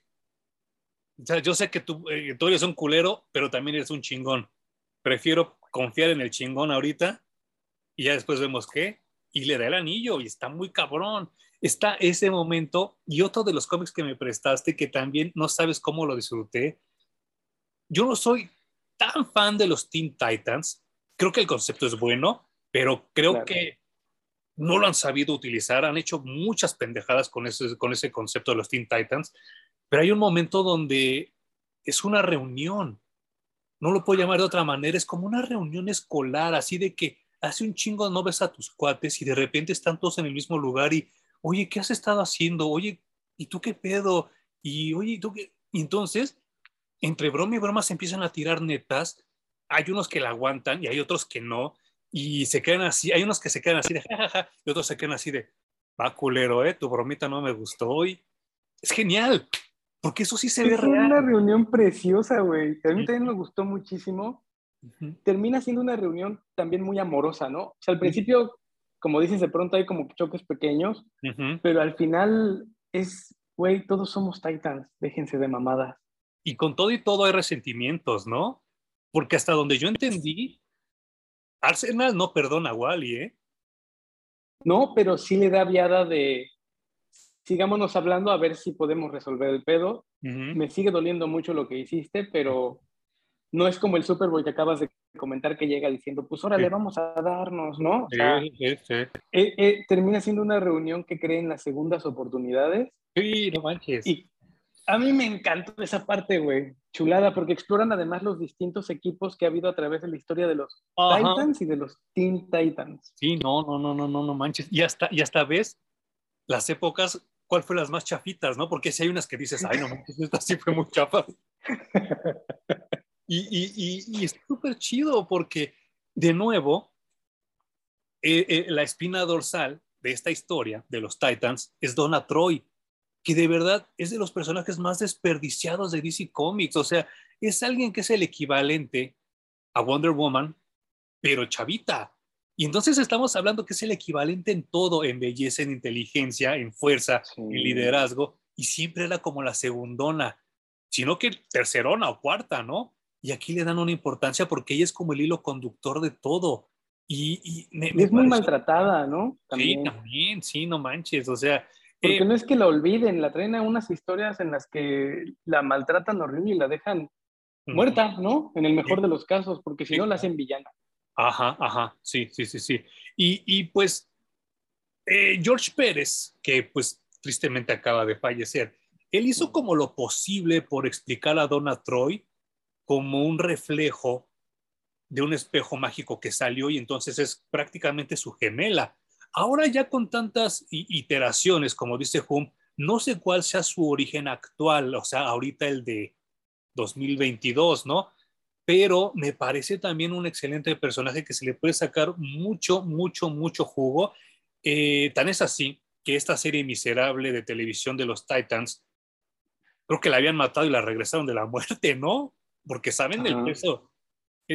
O sea, yo sé que tú, eh, tú eres un culero, pero también eres un chingón prefiero confiar en el chingón ahorita y ya después vemos qué. Y le da el anillo y está muy cabrón. Está ese momento y otro de los cómics que me prestaste que también no sabes cómo lo disfruté. Yo no soy tan fan de los Teen Titans. Creo que el concepto es bueno, pero creo que no lo han sabido utilizar. Han hecho muchas pendejadas con ese, con ese concepto de los Teen Titans. Pero hay un momento donde es una reunión no lo puedo llamar de otra manera, es como una reunión escolar, así de que hace un chingo no ves a tus cuates y de repente están todos en el mismo lugar y, oye, ¿qué has estado haciendo? Oye, ¿y tú qué pedo? Y, oye, ¿y tú qué? Y entonces, entre broma y broma se empiezan a tirar netas, hay unos que la aguantan y hay otros que no, y se quedan así, hay unos que se quedan así de jajaja, y otros se quedan así de, va culero, ¿eh? Tu bromita no me gustó y es genial. Porque eso sí se ve real. Es una reunión preciosa, güey. A mí también me gustó muchísimo. Termina siendo una reunión también muy amorosa, ¿no? O sea, al principio, como dices, de pronto hay como choques pequeños, pero al final es, güey, todos somos Titans, déjense de mamadas. Y con todo y todo hay resentimientos, ¿no? Porque hasta donde yo entendí, Arsenal no perdona a Wally, ¿eh? No, pero sí le da viada de, sigámonos hablando a ver si podemos resolver el pedo. Me sigue doliendo mucho lo que hiciste, pero no es como el Superboy que acabas de comentar que llega diciendo, pues ahora le vamos a darnos, ¿no? sí, sí, eh, eh, termina siendo una reunión que cree en las segundas oportunidades. Sí, no manches. Y a mí me encantó esa parte, güey. Chulada, porque exploran además los distintos equipos que ha habido a través de la historia de los Titans y de los Teen Titans. Sí, no, no, no, no, no, no manches. Y hasta, y hasta ves las épocas cuál fue las más chafitas, ¿no? Porque si hay unas que dices, ay, no, esta sí fue muy chafa. y, y, y, es súper chido porque, de nuevo, eh, eh, la espina dorsal de esta historia de los Titans es Donna Troy, que de verdad es de los personajes más desperdiciados de DC Comics. O sea, es alguien que es el equivalente a Wonder Woman, pero chavita. Y entonces estamos hablando que es el equivalente en todo, en belleza, en inteligencia, en fuerza, en liderazgo, y siempre era como la segundona, sino que tercerona o cuarta, ¿no? Y aquí le dan una importancia porque ella es como el hilo conductor de todo. Y, es muy maltratada, ¿no? Sí, también, sí, no manches, o sea... Porque no es que la olviden, la traen a unas historias en las que la maltratan horrible y la dejan muerta, ¿no? En el mejor de los casos, porque si no la hacen villana. Ajá, ajá, sí, sí, sí, sí. Y, pues eh, George Pérez, que pues tristemente acaba de fallecer, él hizo como lo posible por explicar a Donna Troy como un reflejo de un espejo mágico que salió y entonces es prácticamente su gemela. Ahora ya con tantas iteraciones, como dice Hum, no sé cuál sea su origen actual, o sea, ahorita el de 2022, ¿no? pero me parece también un excelente personaje que se le puede sacar mucho, mucho, mucho jugo. Eh, tan es así que esta serie miserable de televisión de los Titans, creo que la habían matado y la regresaron de la muerte, ¿no? Porque saben el peso,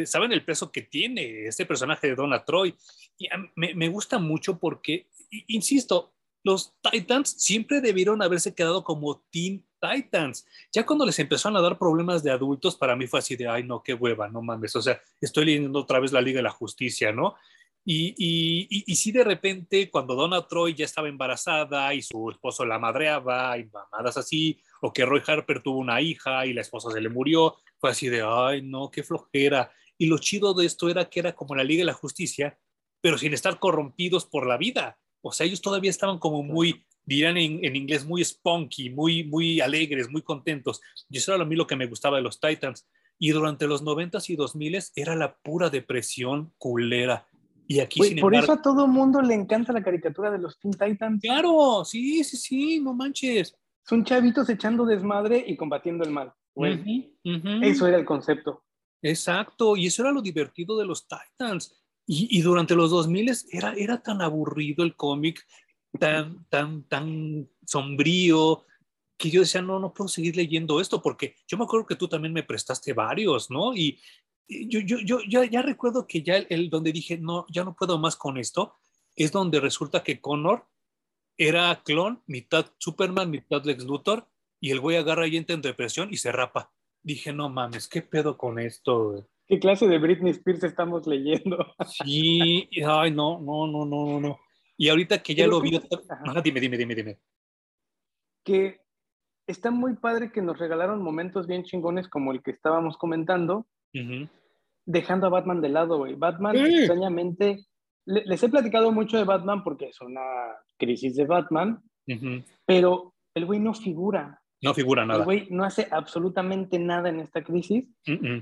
saben el peso que tiene este personaje de Donna Troy. Y me, me gusta mucho porque, insisto, los Titans siempre debieron haberse quedado como Teen Titans. Ya cuando les empezaron a dar problemas de adultos, para mí fue así de, ay, no, qué hueva, no mames. O sea, estoy leyendo otra vez la Liga de la Justicia, ¿no? Y, y, y, sí, de repente, cuando Donna Troy ya estaba embarazada y su esposo la madreaba y mamadas así, o que Roy Harper tuvo una hija y la esposa se le murió, fue así de, ay, no, qué flojera. Y lo chido de esto era que era como la Liga de la Justicia, pero sin estar corrompidos por la vida. O sea, ellos todavía estaban como muy, dirán en, inglés, muy spunky, muy, muy alegres, muy contentos. Y eso era a mí lo que me gustaba de los Titans. Y durante los 90s y 2000s era la pura depresión culera. Y aquí, sin Por eso a todo mundo le encanta la caricatura de los Teen Titans. Claro, sí, sí, sí, no manches. Son chavitos echando desmadre y combatiendo el mal. Eso era el concepto. Exacto, y eso era lo divertido de los Titans. Y, durante los 2000 era, era tan aburrido el cómic, tan, tan, tan sombrío, que yo decía, no, no puedo seguir leyendo esto, porque yo me acuerdo que tú también me prestaste varios, ¿no? Y, yo, yo, yo ya, ya, recuerdo que ya el, donde dije, no, ya no puedo más con esto, es donde resulta que Connor era clon, mitad Superman, mitad Lex Luthor, y el güey agarra y entra en depresión y se rapa. Dije, no mames, ¿qué pedo con esto? ¿Qué clase de Britney Spears estamos leyendo? Sí, ay, no, no, no, no, no. Y ahorita que ya lo vi, dime, dime, dime, dime. Que está muy padre que nos regalaron momentos bien chingones como el que estábamos comentando, dejando a Batman de lado, güey. Batman, extrañamente, les he platicado mucho de Batman porque es una crisis de Batman, pero el güey no figura. No figura nada. El güey no hace absolutamente nada en esta crisis,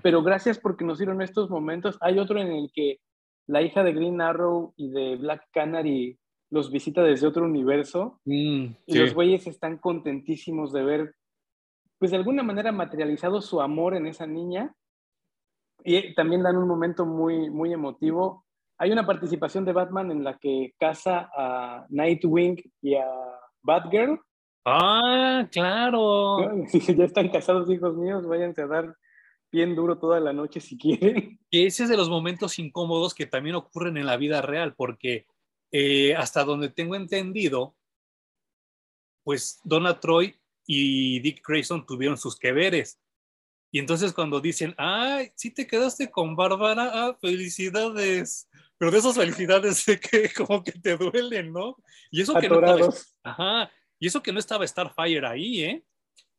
pero gracias porque nos dieron estos momentos. Hay otro en el que la hija de Green Arrow y de Black Canary los visita desde otro universo mm, y los güeyes están contentísimos de ver, pues de alguna manera materializado su amor en esa niña y también dan un momento muy, muy emotivo. Hay una participación de Batman en la que casa a Nightwing y a Batgirl Ah, claro. Si ya están casados, hijos míos, váyanse a dar bien duro toda la noche si quieren. Y ese es de los momentos incómodos que también ocurren en la vida real, porque eh, hasta donde tengo entendido, pues Donna Troy y Dick Grayson tuvieron sus que veres. Y entonces cuando dicen, ay, sí te quedaste con Bárbara, ah, felicidades. Pero de esas felicidades de que como que te duelen, ¿no? Y eso que no Ajá. Y eso que no estaba Starfire ahí, ¿eh?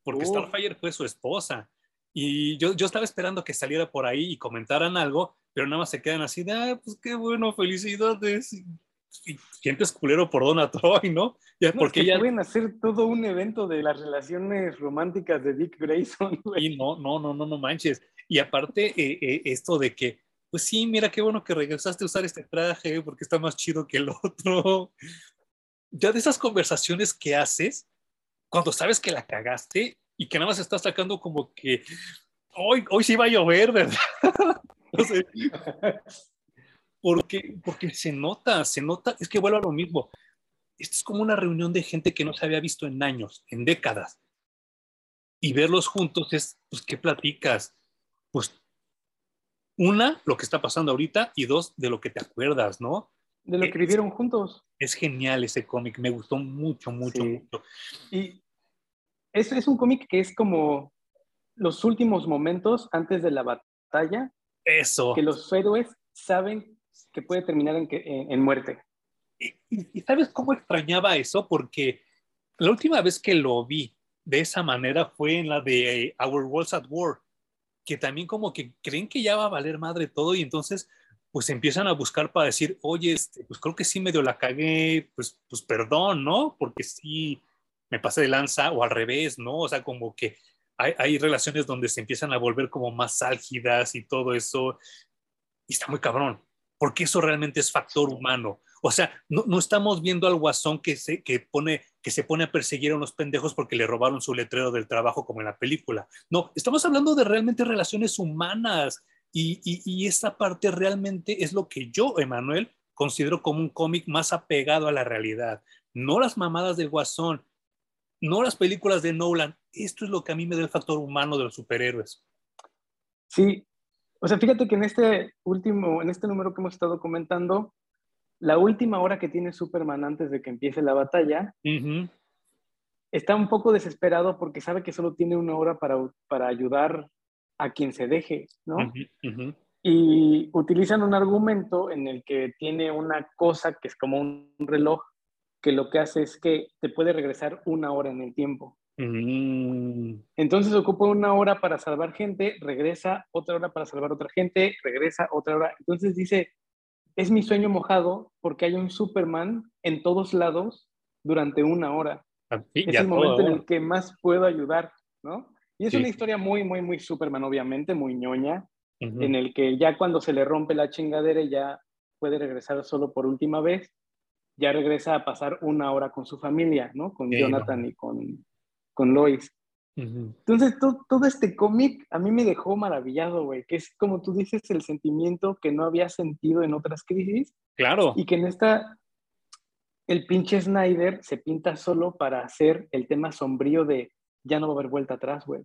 Porque Starfire fue su esposa. Y yo, yo estaba esperando que saliera por ahí y comentaran algo, pero nada más se quedan así de, ah, pues qué bueno, felicidades. Y sientes culero por Donna Troy, ¿no? Ya, porque ya pueden hacer todo un evento de las relaciones románticas de Dick Grayson. Y no, no, no, no, no manches. Y aparte, eh, eh, esto de que, pues sí, mira qué bueno que regresaste a usar este traje porque está más chido que el otro ya de esas conversaciones que haces cuando sabes que la cagaste y que nada más estás sacando como que hoy, hoy sí va a llover, ¿verdad? no sé. Porque, porque se nota, se nota, es que vuelvo a lo mismo. Esto es como una reunión de gente que no se había visto en años, en décadas. Y verlos juntos es, pues, ¿qué platicas? Pues, una, lo que está pasando ahorita, y dos, de lo que te acuerdas, ¿no? De lo que vivieron juntos. Es genial ese cómic, me gustó mucho, mucho, mucho. Y es, es un cómic que es como los últimos momentos antes de la batalla. Eso. Que los héroes saben que puede terminar en, en, muerte. Y, sabes cómo extrañaba eso? Porque la última vez que lo vi de esa manera fue en la de Our Worlds at War, que también como que creen que ya va a valer madre todo y entonces pues empiezan a buscar para decir, oye, este, pues creo que sí medio la cagué, pues, pues perdón, ¿no? Porque sí me pasé de lanza o al revés, ¿no? O sea, como que hay, hay, relaciones donde se empiezan a volver como más álgidas y todo eso. Y está muy cabrón, porque eso realmente es factor humano. O sea, no, no estamos viendo al guasón que se, que, pone, que se pone a perseguir a unos pendejos porque le robaron su letrero del trabajo como en la película. No, estamos hablando de realmente relaciones humanas Y, y, y esta parte realmente es lo que yo, Emanuel, considero como un cómic más apegado a la realidad. No las mamadas del Guasón, no las películas de Nolan. Esto es lo que a mí me da el factor humano de los superhéroes. Sí, o sea, fíjate que en este último, en este número que hemos estado comentando, la última hora que tiene Superman antes de que empiece la batalla, está un poco desesperado porque sabe que solo tiene una hora para, para ayudar a quien se deje, ¿no? Y utilizan un argumento en el que tiene una cosa que es como un reloj que lo que hace es que te puede regresar una hora en el tiempo. Mm. Entonces ocupa una hora para salvar gente, regresa otra hora para salvar otra gente, regresa otra hora. Entonces dice, es mi sueño mojado porque hay un Superman en todos lados durante una hora. Ah, es el momento en el que más puedo ayudar, ¿no? Y es una historia muy, muy, muy Superman, obviamente, muy ñoña, en el que ya cuando se le rompe la chingadera ya puede regresar solo por última vez, ya regresa a pasar una hora con su familia, ¿no? Con Jonathan y con, con Lois. Entonces, todo, este cómic a mí me dejó maravillado, güey, que es como tú dices, el sentimiento que no había sentido en otras crisis. Claro. Y que en esta, el pinche Snyder se pinta solo para hacer el tema sombrío de ya no va a haber vuelta atrás, güey.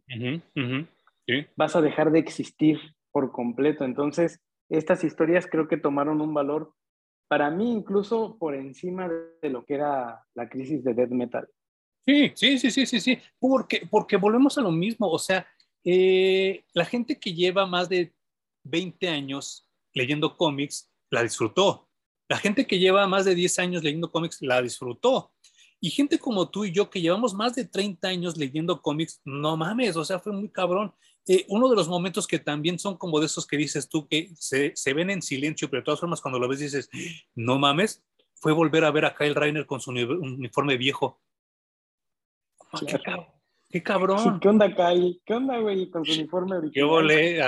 Vas a dejar de existir por completo. Entonces, estas historias creo que tomaron un valor, para mí incluso por encima de lo que era la crisis de death metal. Sí, sí, sí, sí, sí, sí, porque, porque volvemos a lo mismo, o sea, eh, la gente que lleva más de 20 años leyendo cómics la disfrutó. La gente que lleva más de 10 años leyendo cómics la disfrutó. Y gente como tú y yo que llevamos más de 30 años leyendo cómics, no mames, o sea, fue muy cabrón. Eh, uno de los momentos que también son como de esos que dices tú, que se, se, ven en silencio, pero de todas formas cuando lo ves dices, no mames, fue volver a ver a Kyle Reiner con su uniforme viejo. qué, cabrón. ¿Qué onda, Kyle? ¿Qué onda, güey, con su uniforme original? Qué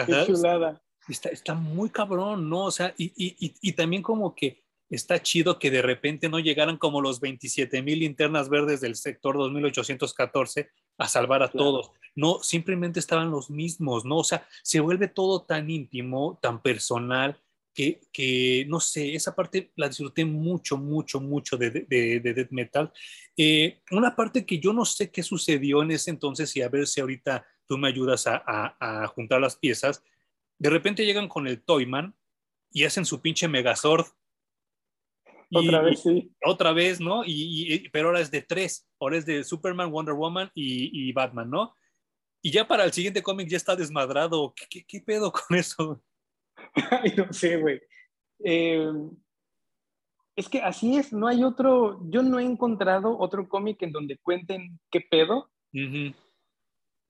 Qué chulada. Está, está, muy cabrón, ¿no? O sea, y, y, y también como que está chido que de repente no llegaran como los 27 mil linternas verdes del sector 2814 a salvar a todos. No, simplemente estaban los mismos, ¿no? O sea, se vuelve todo tan íntimo, tan personal, que, que no sé, esa parte la disfruté mucho, mucho, mucho de, de, de Death Metal. Eh, una parte que yo no sé qué sucedió en ese entonces y a ver si ahorita tú me ayudas a, a, a juntar las piezas. De repente llegan con el Toyman y hacen su pinche Megazord otra vez, sí. Otra vez, ¿no? Y, pero ahora es de tres. Ahora es de Superman, Wonder Woman y, Batman, ¿no? Y ya para el siguiente cómic ya está desmadrado. ¿Qué, qué, pedo con eso? Ay, no sé, güey. Eh, es que así es, no hay otro, yo no he encontrado otro cómic en donde cuenten qué pedo.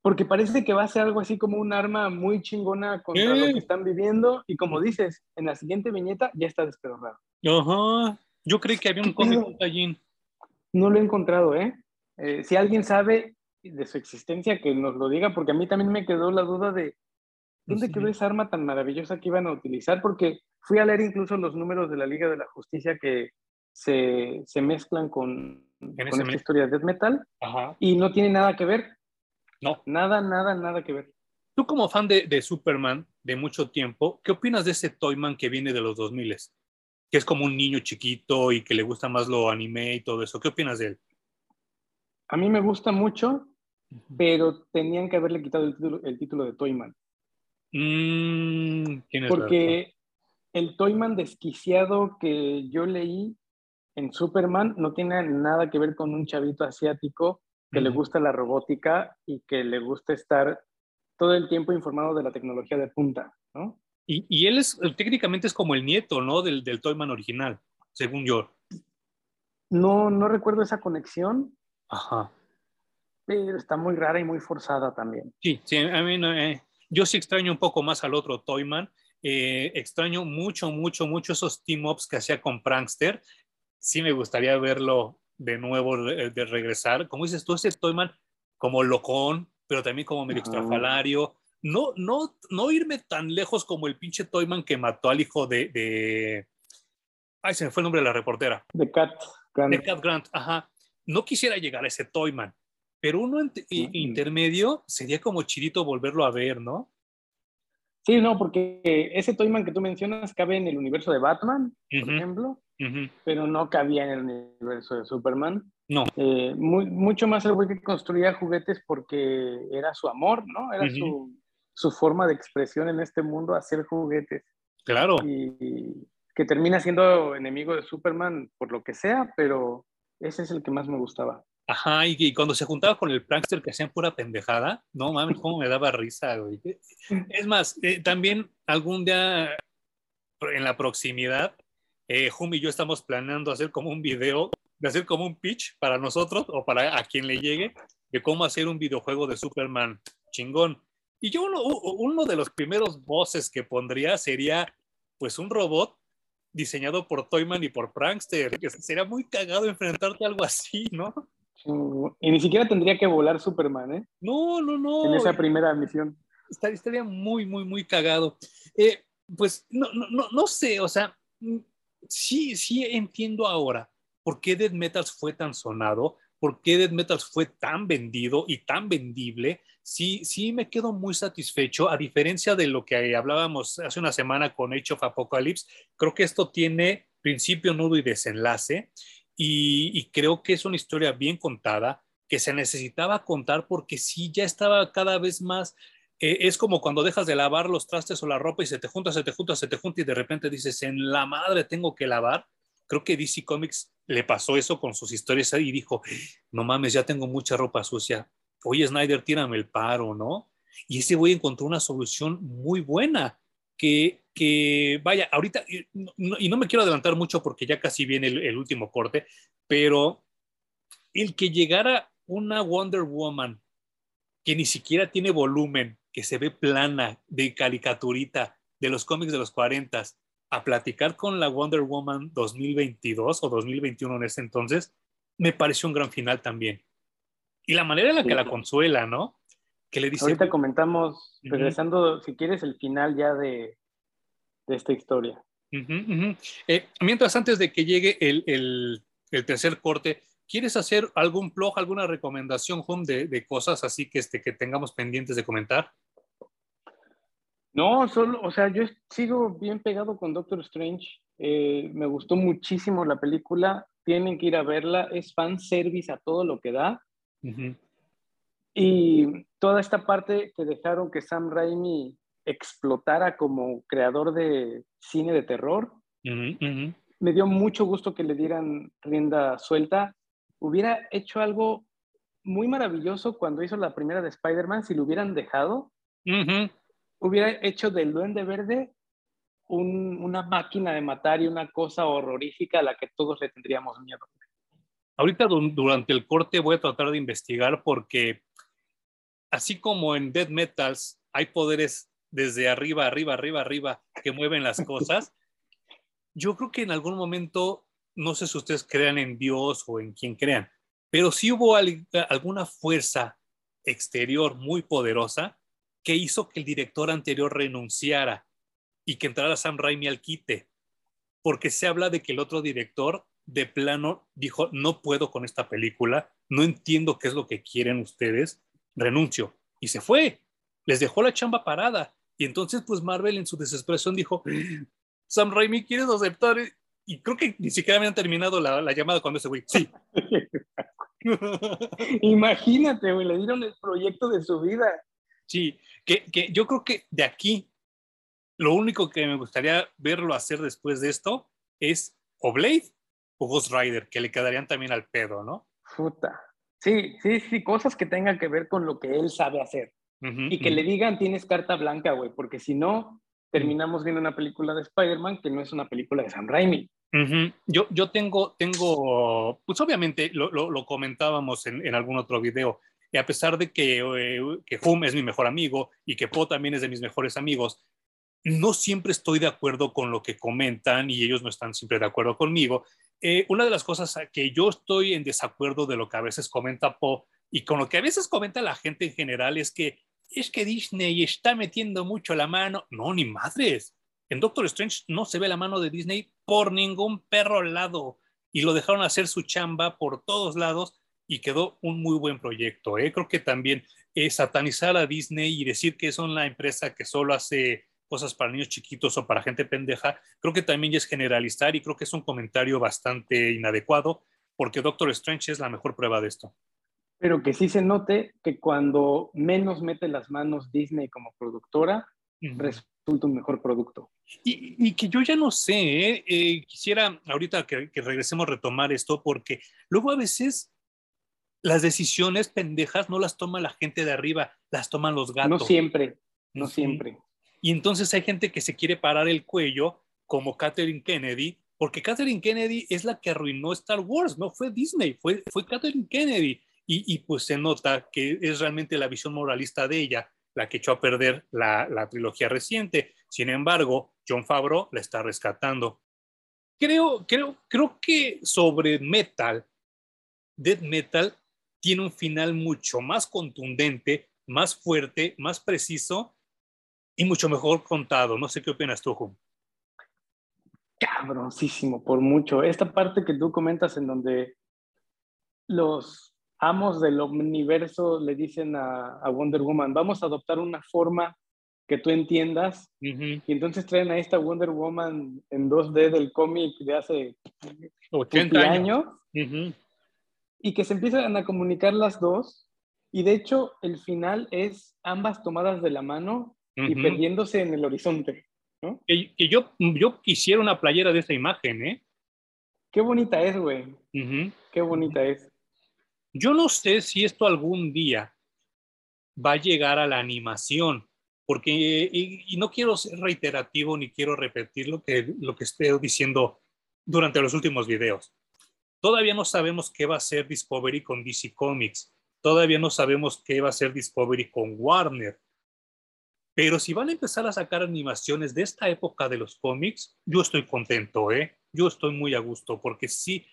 Porque parece que va a ser algo así como un arma muy chingona contra lo que están viviendo. Y como dices, en la siguiente viñeta ya está despedorrado. Ajá. Yo creí que había un cómic allí. No lo he encontrado, ¿eh? ¿eh? Si alguien sabe de su existencia, que nos lo diga, porque a mí también me quedó la duda de dónde quedó esa arma tan maravillosa que iban a utilizar, porque fui a leer incluso los números de la Liga de la Justicia que se, se mezclan con, con esta historia de Death Metal y no tiene nada que ver. No. Nada, nada, nada que ver. Tú como fan de, de Superman de mucho tiempo, ¿qué opinas de ese Toyman que viene de los 2000? Que es como un niño chiquito y que le gusta más lo anime y todo eso. ¿Qué opinas de él? A mí me gusta mucho, pero tenían que haberle quitado el título, el título de Toyman. Mm, Porque el Toyman desquiciado que yo leí en Superman no tiene nada que ver con un chavito asiático que le gusta la robótica y que le gusta estar todo el tiempo informado de la tecnología de punta, ¿no? Y, él es, técnicamente es como el nieto, ¿no? Del, del Toyman original, según yo. No, no recuerdo esa conexión. Ajá. Pero está muy rara y muy forzada también. Sí, sí, a mí eh, yo sí extraño un poco más al otro Toyman. Eh, extraño mucho, mucho, mucho esos team-ups que hacía con Prankster. Sí me gustaría verlo de nuevo, de, regresar. Como dices tú, ese Toyman como locón, pero también como medio extrafalario no, no, no irme tan lejos como el pinche Toyman que mató al hijo de, de... Ay, se me fue el nombre de la reportera. De Cat Grant. De Cat Grant, ajá. No quisiera llegar a ese Toyman, pero uno intermedio sería como chidito volverlo a ver, ¿no? Sí, no, porque ese Toyman que tú mencionas cabe en el universo de Batman, por ejemplo, pero no cabía en el universo de Superman. No. Eh, mucho más el güey que construía juguetes porque era su amor, ¿no? Era su, su, forma de expresión en este mundo, hacer juguetes. Claro. Y que termina siendo enemigo de Superman por lo que sea, pero ese es el que más me gustaba. Ajá, y, cuando se juntaba con el prankster que hacían pura pendejada, no mames, cómo me daba risa, güey. Es más, eh, también algún día en la proximidad, eh, Hum y yo estamos planeando hacer como un video, de hacer como un pitch para nosotros o para a quien le llegue, de cómo hacer un videojuego de Superman chingón. Y yo uno, uno de los primeros voces que pondría sería pues un robot diseñado por Toyman y por Prankster. Que sería muy cagado enfrentarte a algo así, ¿no? Y ni siquiera tendría que volar Superman, ¿eh? No, no, no. En esa primera misión. Estaría muy, muy, muy cagado. Eh, pues no, no, no, sé, o sea, mm, sí, sí entiendo ahora por qué Dead Metals fue tan sonado, por qué Dead Metals fue tan vendido y tan vendible. Sí, sí me quedo muy satisfecho, a diferencia de lo que hablábamos hace una semana con Age of Apocalypse, creo que esto tiene principio, nudo y desenlace y, creo que es una historia bien contada, que se necesitaba contar porque sí, ya estaba cada vez más, eh, es como cuando dejas de lavar los trastes o la ropa y se te junta, se te junta, se te junta y de repente dices, en la madre tengo que lavar. Creo que DC Comics le pasó eso con sus historias y dijo, no mames, ya tengo mucha ropa sucia. Oye, Snyder, tírame el paro, ¿no? Y ese güey encontró una solución muy buena que, que vaya, ahorita, y no, me quiero adelantar mucho porque ya casi viene el, último corte, pero el que llegara una Wonder Woman que ni siquiera tiene volumen, que se ve plana, de caricaturita, de los cómics de los 40, a platicar con la Wonder Woman 2022 o 2021 en ese entonces, me pareció un gran final también. Y la manera en la que la consuela, ¿no? le dice? Ahorita comentamos, regresando, si quieres, el final ya de, esta historia. Eh, mientras, antes de que llegue el, tercer corte, ¿quieres hacer algún blog, alguna recomendación, de, de, cosas así que, este, que tengamos pendientes de comentar? No, solo, o sea, yo sigo bien pegado con Doctor Strange. Eh, me gustó muchísimo la película. Tienen que ir a verla. Es fan service a todo lo que da. Y toda esta parte que dejaron que Sam Raimi explotara como creador de cine de terror, me dio mucho gusto que le dieran rienda suelta. Hubiera hecho algo muy maravilloso cuando hizo la primera de Spider-Man, si lo hubieran dejado, hubiera hecho del Duende Verde una máquina de matar y una cosa horrorífica a la que todos le tendríamos miedo. Ahorita durante el corte voy a tratar de investigar porque así como en Dead Metals hay poderes desde arriba, arriba, arriba, arriba que mueven las cosas, yo creo que en algún momento, no sé si ustedes crean en Dios o en quien crean, pero sí hubo alguna fuerza exterior muy poderosa que hizo que el director anterior renunciara y que entrara Sam Raimi al quite, porque se habla de que el otro director de plano dijo, no puedo con esta película, no entiendo qué es lo que quieren ustedes, renuncio. Y se fue, les dejó la chamba parada. Y entonces, pues Marvel en su desesperación dijo, Sam Raimi, ¿quieres aceptar? Y creo que ni siquiera habían terminado la, llamada cuando ese güey, sí. Imagínate, güey, le dieron el proyecto de su vida. Sí, que, que yo creo que de aquí, lo único que me gustaría verlo hacer después de esto es o Blade o Ghost Rider, que le quedarían también al pedo, ¿no? Puta. Sí, sí, sí, cosas que tengan que ver con lo que él sabe hacer. y que le digan, tienes carta blanca, güey, porque si no, terminamos viendo una película de Spider-Man que no es una película de Sam Raimi. yo, yo tengo, tengo, pues obviamente lo, lo, comentábamos en, en, algún otro video, a pesar de que, eh, que Hum es mi mejor amigo y que Po también es de mis mejores amigos, no siempre estoy de acuerdo con lo que comentan y ellos no están siempre de acuerdo conmigo. Eh, una de las cosas que yo estoy en desacuerdo de lo que a veces comenta Poe y con lo que a veces comenta la gente en general es que es que Disney está metiendo mucho la mano. No, ni madres. En Doctor Strange no se ve la mano de Disney por ningún perro lado y lo dejaron hacer su chamba por todos lados y quedó un muy buen proyecto. ¿eh? Creo que también satanizar a Disney y decir que es una empresa que solo hace cosas para niños chiquitos o para gente pendeja, creo que también es generalizar y creo que es un comentario bastante inadecuado porque Doctor Strange es la mejor prueba de esto. Pero que sí se note que cuando menos mete las manos Disney como productora, resulta un mejor producto. Y, que yo ya no sé, ¿eh? Eh, quisiera ahorita que, regresemos a retomar esto, porque luego a veces las decisiones pendejas no las toma la gente de arriba, las toman los gatos. No siempre, no siempre. Y entonces hay gente que se quiere parar el cuello, como Catherine Kennedy, porque Catherine Kennedy es la que arruinó Star Wars, no fue Disney, fue, fue Catherine Kennedy. Y, y pues se nota que es realmente la visión moralista de ella la que echó a perder la, la trilogía reciente. Sin embargo, John Favreau la está rescatando. Creo, creo, creo que sobre Metal, Dead Metal tiene un final mucho más contundente, más fuerte, más preciso y mucho mejor contado. No sé qué opinas tú, Jum. Cabroncísimo, por mucho. Esta parte que tú comentas en donde los amos del universo le dicen a, Wonder Woman, vamos a adoptar una forma que tú entiendas. Y entonces traen a esta Wonder Woman en 2D del cómic de hace 80 años. Y que se empiezan a comunicar las dos. Y de hecho, el final es ambas tomadas de la mano y perdiéndose en el horizonte. Que, yo, yo quisiera una playera de esa imagen, ¿eh? Qué bonita es, güey. Qué bonita es. Yo no sé si esto algún día va a llegar a la animación, porque, y, no quiero ser reiterativo ni quiero repetir lo que, lo que estoy diciendo durante los últimos videos. Todavía no sabemos qué va a ser Discovery con DC Comics. Todavía no sabemos qué va a ser Discovery con Warner. Pero si van a empezar a sacar animaciones de esta época de los cómics, yo estoy contento, ¿eh? Yo estoy muy a gusto porque sí,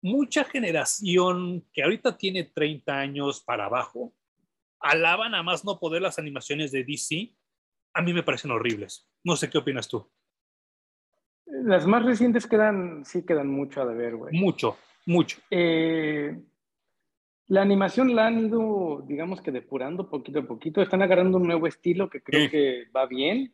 mucha generación que ahorita tiene 30 años para abajo, alaban a más no poder las animaciones de DC, a mí me parecen horribles. No sé qué opinas tú. Las más recientes quedan, sí quedan mucho a deber, güey. Mucho, mucho. Eh, la animación la han ido, digamos que depurando poquito a poquito. Están agarrando un nuevo estilo que creo que va bien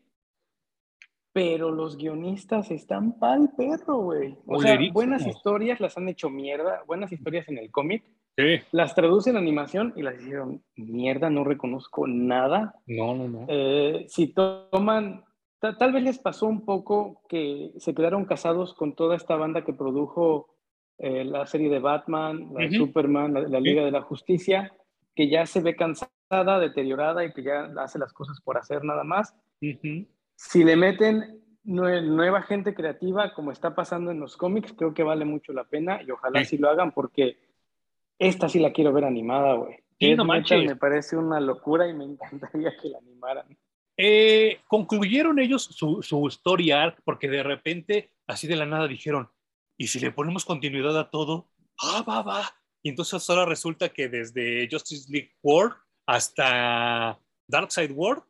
pero los guionistas están pa'l perro, güey. O sea, buenas historias las han hecho mierda, buenas historias en el cómic. Sí. Las traducen en animación y las hicieron mierda, no reconozco nada. No, no, no. Eh, si toman, tal vez les pasó un poco que se quedaron casados con toda esta banda que produjo eh, la serie de Batman, la Superman, la, Liga de la Justicia, que ya se ve cansada, deteriorada y que ya hace las cosas por hacer nada más. Si le meten nueva gente creativa, como está pasando en los cómics, creo que vale mucho la pena y ojalá sí, lo hagan porque esta sí la quiero ver animada, güey. me parece una locura y me encantaría que la animaran. Eh, concluyeron ellos su, su story arc porque de repente, así de la nada, dijeron, ¿y si le ponemos continuidad a todo? Ah, va, va. Y entonces ahora resulta que desde Justice League World hasta Darkseid World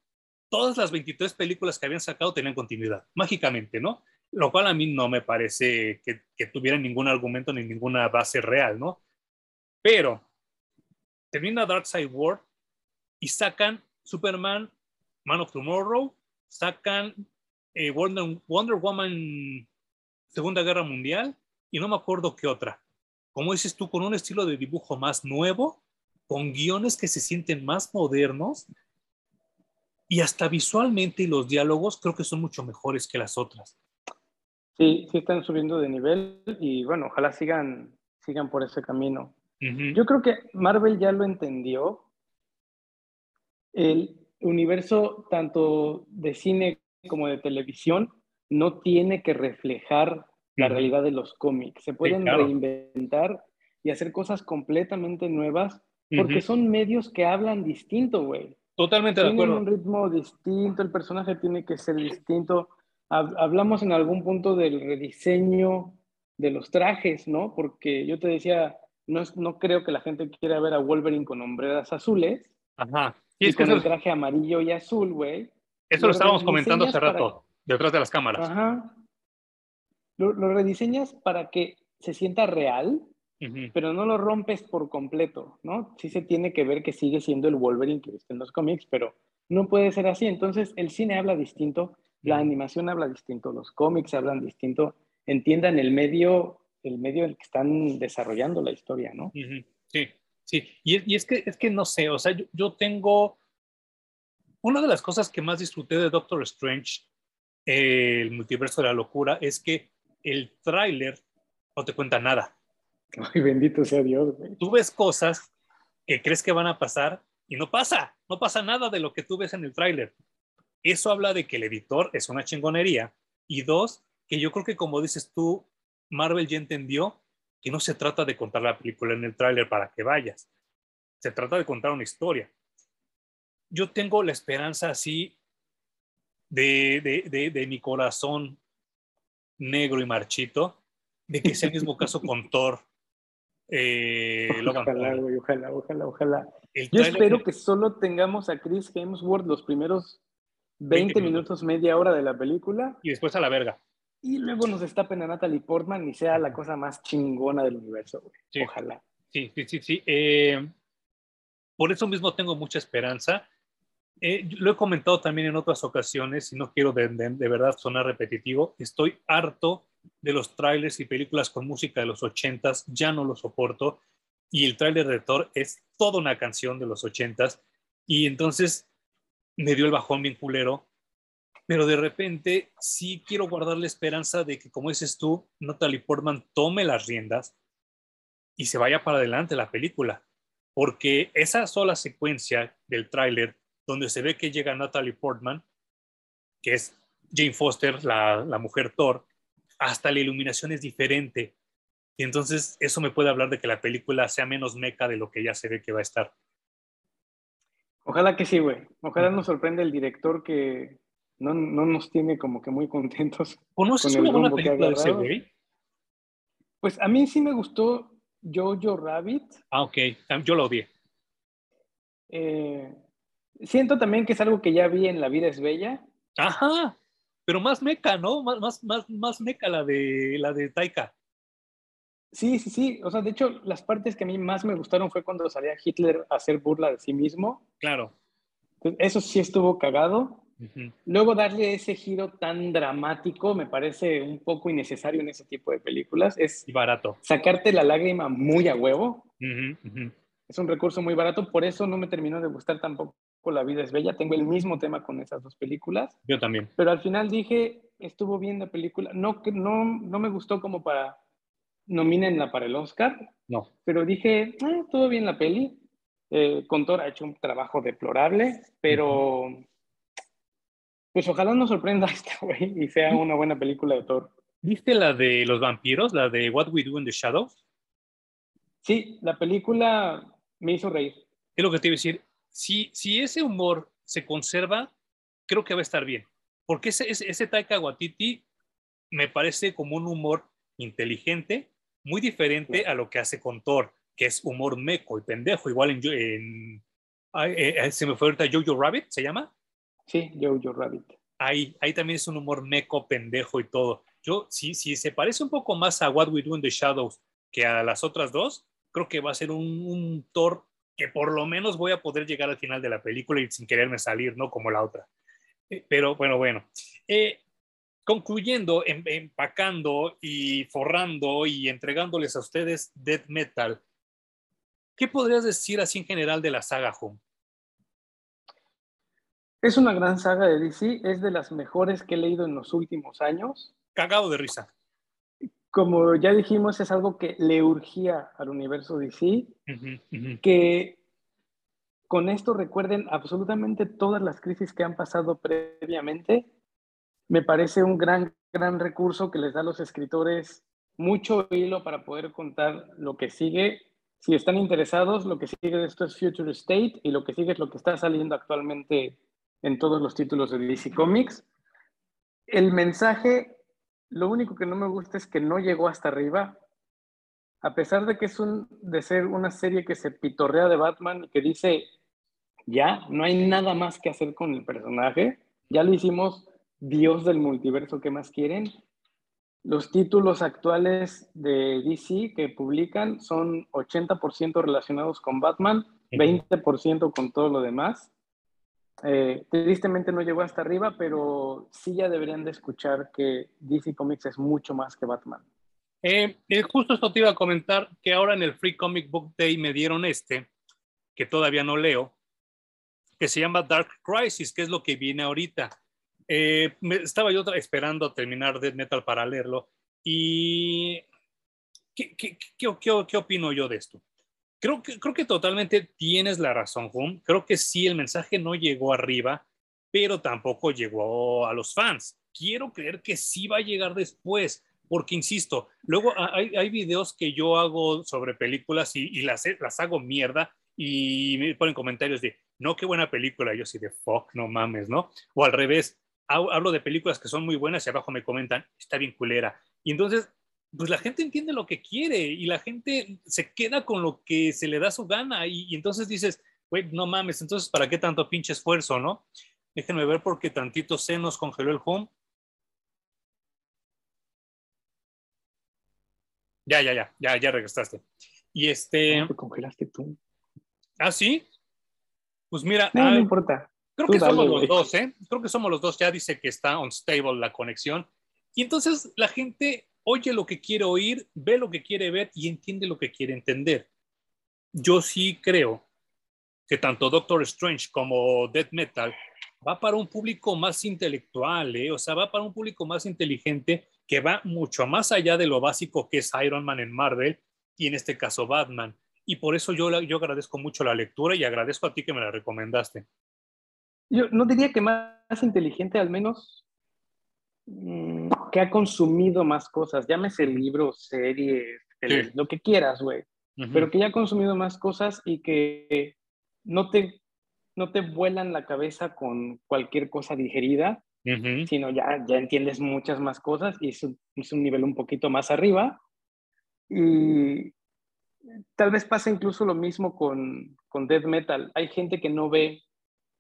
todas las 23 películas que habían sacado tenían continuidad, mágicamente, ¿no? Lo cual a mí no me parece que, que tuvieran ningún argumento ni ninguna base real, ¿no? Pero termina Dark Side World y sacan Superman, Man of Tomorrow, sacan eh, Wonder, Wonder Woman Segunda Guerra Mundial y no me acuerdo qué otra. Como dices tú, con un estilo de dibujo más nuevo, con guiones que se sienten más modernos y hasta visualmente y los diálogos creo que son mucho mejores que las otras. Sí, sí están subiendo de nivel y bueno, ojalá sigan, sigan por ese camino. Yo creo que Marvel ya lo entendió. El universo tanto de cine como de televisión no tiene que reflejar la realidad de los cómics. Se pueden reinventar y hacer cosas completamente nuevas porque son medios que hablan distinto, güey. Totalmente de acuerdo. Tiene un ritmo distinto, el personaje tiene que ser distinto. Hablamos en algún punto del rediseño de los trajes, ¿no? Porque yo te decía, no, es, no creo que la gente quiera ver a Wolverine con hombreras azules. Ajá. Y, es con el traje amarillo y azul, güey. Eso lo estábamos comentando hace rato, detrás de las cámaras. Ajá. lo rediseñas para que se sienta real, pero no lo rompes por completo, ¿no? Sí se tiene que ver que sigue siendo el Wolverine que viste en los cómics, pero no puede ser así. Entonces, el cine habla distinto, La animación habla distinto, los cómics hablan distinto, entiendan el medio, el medio en el que están desarrollando la historia, ¿no? Sí, sí. Y, es, que, es que no sé, o sea, yo, tengo... Una de las cosas que más disfruté de Doctor Strange, el multiverso de la locura, es que el tráiler no te cuenta nada. Ay, bendito sea Dios. Tú ves cosas que crees que van a pasar y no pasa, no pasa nada de lo que tú ves en el tráiler. Eso habla de que el editor es una chingonería. Y dos, que yo creo que como dices tú, Marvel ya entendió que no se trata de contar la película en el tráiler para que vayas. Se trata de contar una historia. Yo tengo la esperanza así de, de, mi corazón negro y marchito de que sea el mismo caso con Thor. Eh, ojalá, ojalá, ojalá, ojalá. Yo espero que solo tengamos a Chris Hemsworth los primeros 20, minutos. media hora de la película. Y después a la verga. Y luego nos destapen a Natalie Portman y sea la cosa más chingona del universo, Ojalá. Sí, sí, sí, sí. Eh, por eso mismo tengo mucha esperanza. Eh, lo he comentado también en otras ocasiones y no quiero de, de, verdad sonar repetitivo. Estoy harto de los trailers y películas con música de los ochentas, ya no lo soporto. Y el trailer de Thor es toda una canción de los ochentas. Y entonces me dio el bajón bien culero, pero de repente sí quiero guardar la esperanza de que, como dices tú, Natalie Portman tome las riendas y se vaya para adelante la película, porque esa sola secuencia del tráiler donde se ve que llega Natalie Portman, que es Jane Foster, la, la mujer Thor, hasta la iluminación es diferente. Y entonces eso me puede hablar de que la película sea menos meca de lo que ya se ve que va a estar. Ojalá que sí, güey. Ojalá nos sorprenda el director que no, nos tiene como que muy contentos. ¿Conoces una buena película de ese güey? Pues a mí sí me gustó Jojo Rabbit. Ah, ok. Yo lo odié. Eh, siento también que es algo que ya vi en La vida es bella. Ajá. Pero más meca, ¿no? Más, más, más, más meca la de, la de Taika. Sí, sí, sí. O sea, de hecho, las partes que a mí más me gustaron fue cuando salía Hitler a hacer burla de sí mismo. Claro. eso sí estuvo cagado. Luego darle ese giro tan dramático me parece un poco innecesario en ese tipo de películas. Es y barato. Sacarte la lágrima muy a huevo. Es un recurso muy barato, por eso no me terminó de gustar tampoco La vida es bella. Tengo el mismo tema con esas dos películas. Yo también. Pero al final dije, estuvo bien la película. No, no, no me gustó como para nomínenla para el Oscar. No. Pero dije, ah, todo bien la peli. Eh, Contor ha hecho un trabajo deplorable, pero pues ojalá nos sorprenda esta, güey, y sea una buena película de Thor. ¿Viste la de los vampiros, la de What We Do in the Shadows? Sí, la película me hizo reír. Es lo que te iba a decir. Si, si ese humor se conserva, creo que va a estar bien. Porque ese, ese, ese Taika Waititi me parece como un humor inteligente, muy diferente a lo que hace con Thor, que es humor meco y pendejo, igual en, en eh, eh, se me fue ahorita Jojo Rabbit, ¿se llama? Sí, Jojo Rabbit. Ahí, ahí también es un humor meco, pendejo y todo. Yo, si, si se parece un poco más a What We Do in the Shadows que a las otras dos, creo que va a ser un, un Thor que por lo menos voy a poder llegar al final de la película y sin quererme salir, ¿no? Como la otra. Eh, pero bueno, bueno. Eh, concluyendo, em, empacando y forrando y entregándoles a ustedes Death Metal, ¿qué podrías decir así en general de la saga Home? Es una gran saga de DC, es de las mejores que he leído en los últimos años. Cagado de risa. Como ya dijimos, es algo que le urgía al universo DC, que con esto recuerden absolutamente todas las crisis que han pasado previamente me parece un gran, gran recurso que les da a los escritores mucho hilo para poder contar lo que sigue. Si están interesados, lo que sigue de esto es Future State y lo que sigue es lo que está saliendo actualmente en todos los títulos de DC Comics. El mensaje, lo único que no me gusta es que no llegó hasta arriba. A pesar de que es un, de ser una serie que se pitorrea de Batman y que dice, ya, no hay nada más que hacer con el personaje, ya lo hicimos Dios del multiverso, ¿qué más quieren? Los títulos actuales de DC que publican son 80% relacionados con Batman, 20% con todo lo demás. Eh, tristemente no llegó hasta arriba, pero sí ya deberían de escuchar que DC Comics es mucho más que Batman. Eh, eh, justo esto te iba a comentar que ahora en el Free Comic Book Day me dieron este, que todavía no leo, que se llama Dark Crisis, que es lo que viene ahorita. me, estaba yo esperando a terminar Dead Metal para leerlo y ¿qué, qué, qué, qué opino yo de esto? Creo que, creo que totalmente tienes la razón, Hum. Creo que sí, el mensaje no llegó arriba, pero tampoco llegó a los fans. Quiero creer que sí va a llegar después, porque insisto, luego hay, hay videos que yo hago sobre películas y, y, las, las hago mierda y me ponen comentarios de, no, qué buena película. Yo sí de, fuck, no mames, ¿no? O al revés, hablo de películas que son muy buenas y abajo me comentan, está bien culera. Y entonces pues la gente entiende lo que quiere y la gente se queda con lo que se le da su gana y, entonces dices, güey, no mames, entonces ¿para qué tanto pinche esfuerzo, no? Déjenme ver porque tantito se nos congeló el home. Ya, ya, ya, ya, ya regresaste. Y este... ¿Cómo te congelaste tú? ¿Ah, sí? Pues mira... No, no importa. Creo que somos los dos, ¿eh? Creo que somos los dos. Ya dice que está unstable la conexión. Y entonces la gente oye lo que quiere oír, ve lo que quiere ver y entiende lo que quiere entender. Yo sí creo que tanto Doctor Strange como Death Metal va para un público más intelectual, ¿eh? o sea, va para un público más inteligente que va mucho más allá de lo básico que es Iron Man en Marvel y en este caso Batman. Y por eso yo, yo agradezco mucho la lectura y agradezco a ti que me la recomendaste. Yo no diría que más inteligente, al menos que ha consumido más cosas, llámese libros, series, lo que quieras, güey, pero que ya ha consumido más cosas y que no te, no te vuelan la cabeza con cualquier cosa digerida, sino ya, ya entiendes muchas más cosas y es un, es un nivel un poquito más arriba. Y tal vez pasa incluso lo mismo con, con Death Metal. Hay gente que no ve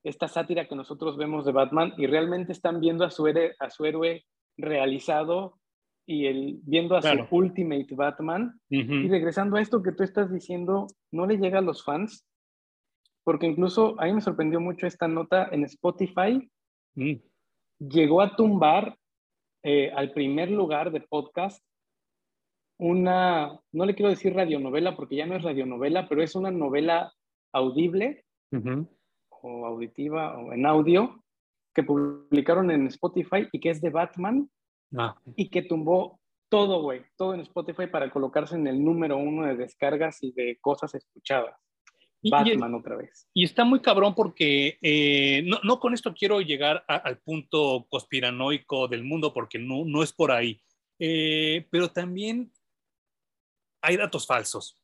esta sátira que nosotros vemos de Batman y realmente están viendo a su, héroe, a su héroe realizado y el, viendo a su Ultimate Batman. Y regresando a esto que tú estás diciendo, no le llega a los fans, porque incluso a mí me sorprendió mucho esta nota en Spotify. Mm. Llegó a tumbar eh, al primer lugar de podcast una, no le quiero decir radionovela porque ya no es radionovela, pero es una novela audible o auditiva o en audio que publicaron en Spotify y que es de Batman ah. y que tumbó todo, güey, todo en Spotify para colocarse en el número uno de descargas y de cosas escuchadas. Batman otra vez. Y está muy cabrón porque eh, no, no, con esto quiero llegar al punto conspiranoico del mundo porque no, no es por ahí, eh, pero también hay datos falsos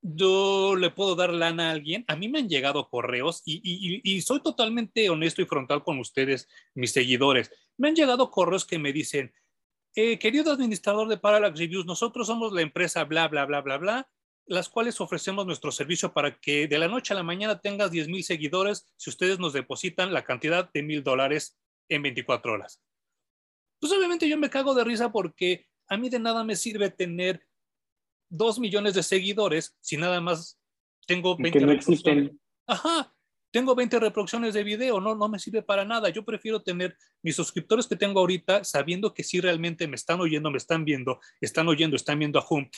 yo le puedo dar lana a alguien. A mí me han llegado correos y, soy totalmente honesto y frontal con ustedes, mis seguidores. Me han llegado correos que me dicen, eh, querido administrador de Parallax Reviews, nosotros somos la empresa bla, bla, bla, bla, bla, las cuales ofrecemos nuestro servicio para que de la noche a la mañana tengas 10 mil seguidores si ustedes nos depositan la cantidad de mil dólares en 24 horas. Pues obviamente yo me cago de risa porque a mí de nada me sirve tener dos millones de seguidores si nada más tengo 20 reproducciones. Ajá, tengo 20 reproducciones de video, no, no me sirve para nada. Yo prefiero tener mis suscriptores que tengo ahorita sabiendo que sí realmente me están oyendo, me están viendo, están oyendo, están viendo a Hum,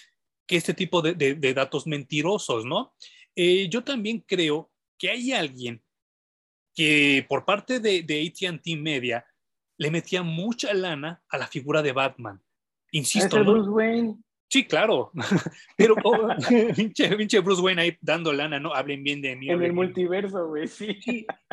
que este tipo de, de, datos mentirosos, ¿no? Eh, yo también creo que hay alguien que por parte de, de ATT Media le metía mucha lana a la figura de Batman. Insisto. ¿no? Bruce Wayne. Sí, claro, pero oh, pinche, Bruce Wayne ahí dando lana, no hablen bien de mí. En el multiverso, güey, sí.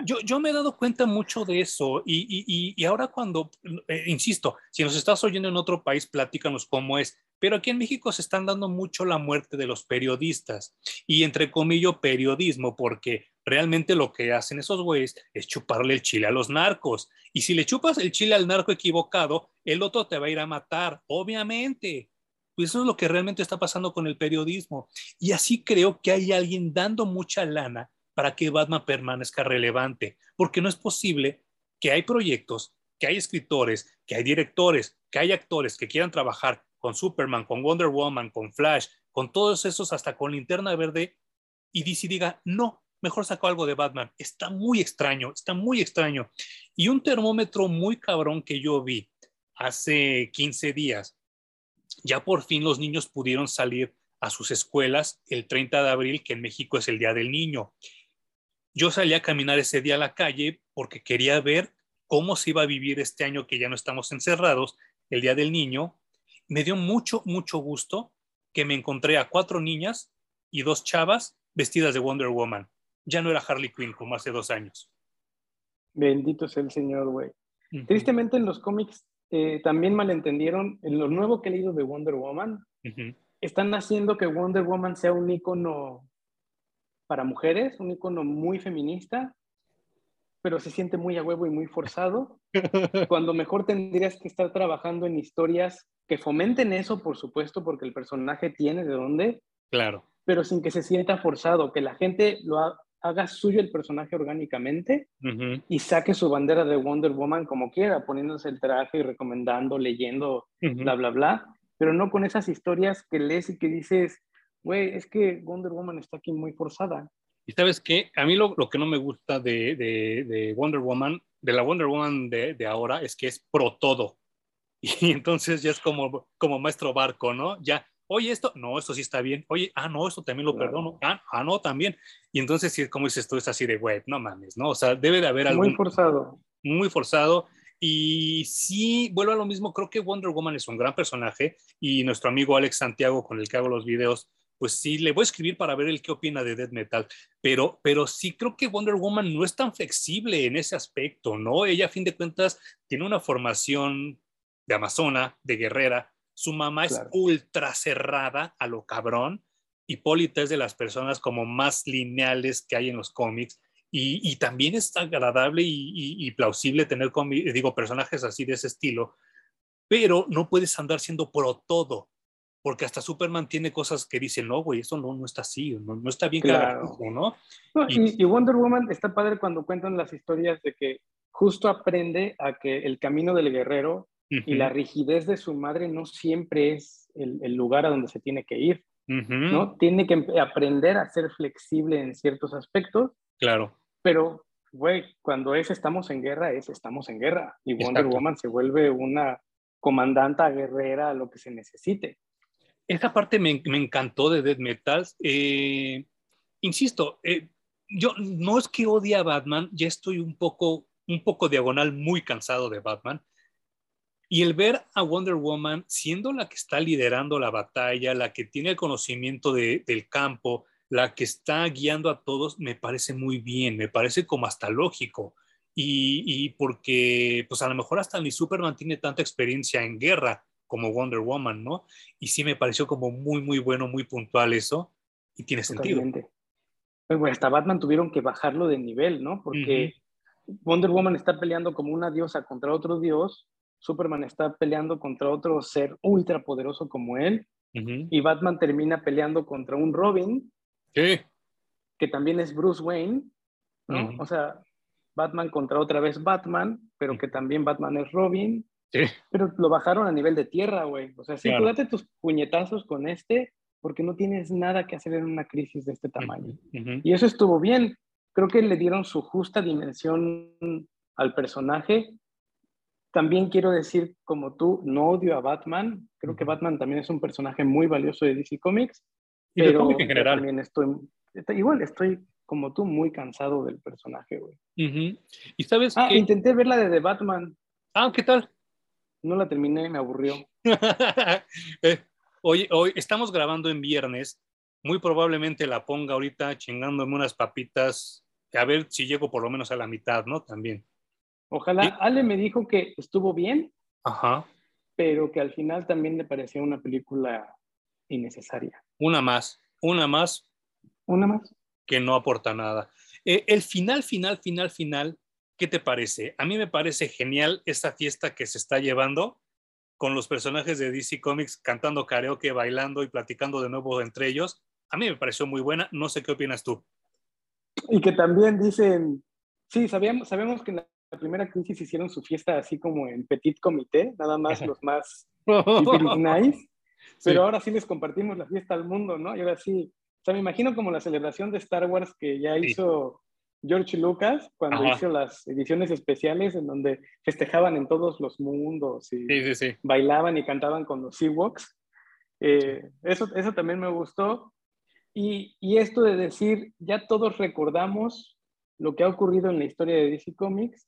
Yo, yo me he dado cuenta mucho de eso y, y, y ahora cuando, eh, insisto, si nos estás oyendo en otro país, platícanos cómo es, pero aquí en México se están dando mucho la muerte de los periodistas y entre comillas periodismo, porque realmente lo que hacen esos güeyes es chuparle el chile a los narcos. Y si le chupas el chile al narco equivocado, el otro te va a ir a matar, obviamente pues eso es lo que realmente está pasando con el periodismo. Y así creo que hay alguien dando mucha lana para que Batman permanezca relevante, porque no es posible que hay proyectos, que hay escritores, que hay directores, que hay actores que quieran trabajar con Superman, con Wonder Woman, con Flash, con todos esos, hasta con Linterna Verde, y DC diga, no, mejor sacó algo de Batman. Está muy extraño, está muy extraño. Y un termómetro muy cabrón que yo vi hace 15 días, ya por fin los niños pudieron salir a sus escuelas el 30 de abril, que en México es el Día del Niño. Yo salí a caminar ese día a la calle porque quería ver cómo se iba a vivir este año que ya no estamos encerrados, el Día del Niño. Me dio mucho, mucho gusto que me encontré a cuatro niñas y dos chavas vestidas de Wonder Woman. Ya no era Harley Quinn como hace dos años. Bendito sea el Señor, güey. Tristemente en los cómics eh, también malentendieron, en lo nuevo que he leído de Wonder Woman, están haciendo que Wonder Woman sea un icono para mujeres, un icono muy feminista, pero se siente muy a huevo y muy forzado, cuando mejor tendrías que estar trabajando en historias que fomenten eso, por supuesto, porque el personaje tiene de dónde. Claro. Pero sin que se sienta forzado, que la gente lo haga suyo el personaje orgánicamente y saque su bandera de Wonder Woman como quiera, poniéndose el traje y recomendando, leyendo, bla, bla, bla, pero no con esas historias que lees y que dices, güey, es que Wonder Woman está aquí muy forzada. Y sabes qué, a mí lo, lo que no me gusta de, de, de, Wonder Woman, de la Wonder Woman de, de, ahora, es que es pro todo. Y entonces ya es como, como maestro barco, ¿no? Ya, oye, esto, no, esto sí está bien. Oye, ah, no, esto también lo perdono. Ah, ah, no, también. Y entonces, sí, como dices tú, es así de, güey, no mames, ¿no? O sea, debe de haber algo. Muy forzado. Muy forzado. Y sí, vuelvo a lo mismo, creo que Wonder Woman es un gran personaje y nuestro amigo Alex Santiago, con el que hago los videos, pues sí, le voy a escribir para ver el qué opina de Death Metal, pero, pero sí creo que Wonder Woman no es tan flexible en ese aspecto, ¿no? Ella a fin de cuentas tiene una formación de amazona, de guerrera, su mamá es ultra cerrada a lo cabrón, Hipólita es de las personas como más lineales que hay en los cómics, y, y también es agradable y, y, y plausible tener, digo, personajes así de ese estilo, pero no puedes andar siendo pro todo porque hasta Superman tiene cosas que dicen, no, güey, eso no, no está así, no, no está bien claro, ¿no? y, y, Wonder Woman está padre cuando cuentan las historias de que justo aprende a que el camino del guerrero y la rigidez de su madre no siempre es el, el lugar a donde se tiene que ir, ¿no? Tiene que aprender a ser flexible en ciertos aspectos. Claro. Pero, güey, cuando es estamos en guerra, es estamos en guerra. Y Wonder Woman se vuelve una comandanta guerrera a lo que se necesite. Esa parte me, me encantó de Dead Metal. Eh, insisto, eh, yo no es que odie a Batman, ya estoy un poco, un poco diagonal, muy cansado de Batman. Y el ver a Wonder Woman siendo la que está liderando la batalla, la que tiene el conocimiento de, del campo, la que está guiando a todos, me parece muy bien, me parece como hasta lógico. Y, y porque, pues a lo mejor hasta ni Superman tiene tanta experiencia en guerra, como Wonder Woman, ¿no? Y sí me pareció como muy, muy bueno, muy puntual eso, y tiene sentido. Pues, bueno, hasta Batman tuvieron que bajarlo de nivel, ¿no? Porque Wonder Woman está peleando como una diosa contra otro dios, Superman está peleando contra otro ser ultra poderoso como él, y Batman termina peleando contra un Robin, que también es Bruce Wayne, ¿no? O sea, Batman contra otra vez Batman, pero que también Batman es Robin, pero lo bajaron a nivel de tierra, güey. O sea, sí, date tus puñetazos con este porque no tienes nada que hacer en una crisis de este tamaño. Y eso estuvo bien. Creo que le dieron su justa dimensión al personaje. También quiero decir, como tú, no odio a Batman. Creo que Batman también es un personaje muy valioso de DC Comics. Y pero en general. también estoy, igual estoy como tú muy cansado del personaje, güey. Y sabes ah, intenté ver la de The Batman. Ah, ¿qué tal? No la terminé, me aburrió. Eh, hoy, hoy estamos grabando en viernes. Muy probablemente la ponga ahorita chingándome unas papitas. A ver si llego por lo menos a la mitad, ¿no? También. Ojalá. Ale me dijo que estuvo bien. Ajá. Pero que al final también le parecía una película innecesaria. Una más. Una más. Una más. Que no aporta nada. Eh, el final, final, final, final ¿Qué te parece? A mí me parece genial esta fiesta que se está llevando con los personajes de DC Comics cantando karaoke, bailando y platicando de nuevo entre ellos. A mí me pareció muy buena. No sé qué opinas tú. Y que también dicen, sí, sabíamos, sabemos que en la primera crisis hicieron su fiesta así como en petit comité, nada más los más nice, pero ahora sí les compartimos la fiesta al mundo, ¿no? Y ahora sí, sea, me imagino como la celebración de Star Wars que ya hizo George Lucas cuando hizo las ediciones especiales en donde festejaban en todos los mundos y bailaban y cantaban con los Ewoks. Eh, eso, eso también me gustó. Y, y, esto de decir, ya todos recordamos lo que ha ocurrido en la historia de DC Comics.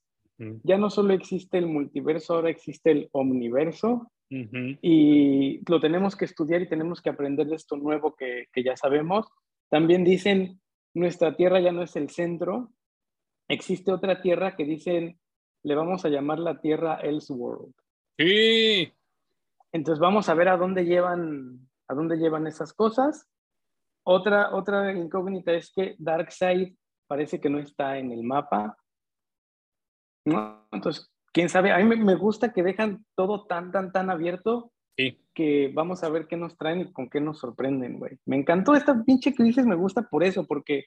Ya no solo existe el multiverso, ahora existe el omniverso. Y lo tenemos que estudiar y tenemos que aprender de esto nuevo que, que ya sabemos. También dicen, nuestra tierra ya no es el centro, existe otra tierra que dicen, le vamos a llamar la tierra Elseworld. Sí. Entonces vamos a ver a dónde llevan, a dónde llevan esas cosas. Otra, otra incógnita es que Darkseid parece que no está en el mapa. ¿No? Entonces, quién sabe, a mí me gusta que dejan todo tan, tan, tan abierto que vamos a ver qué nos traen y con qué nos sorprenden, güey. Me encantó esta pinche crisis, me gusta por eso, porque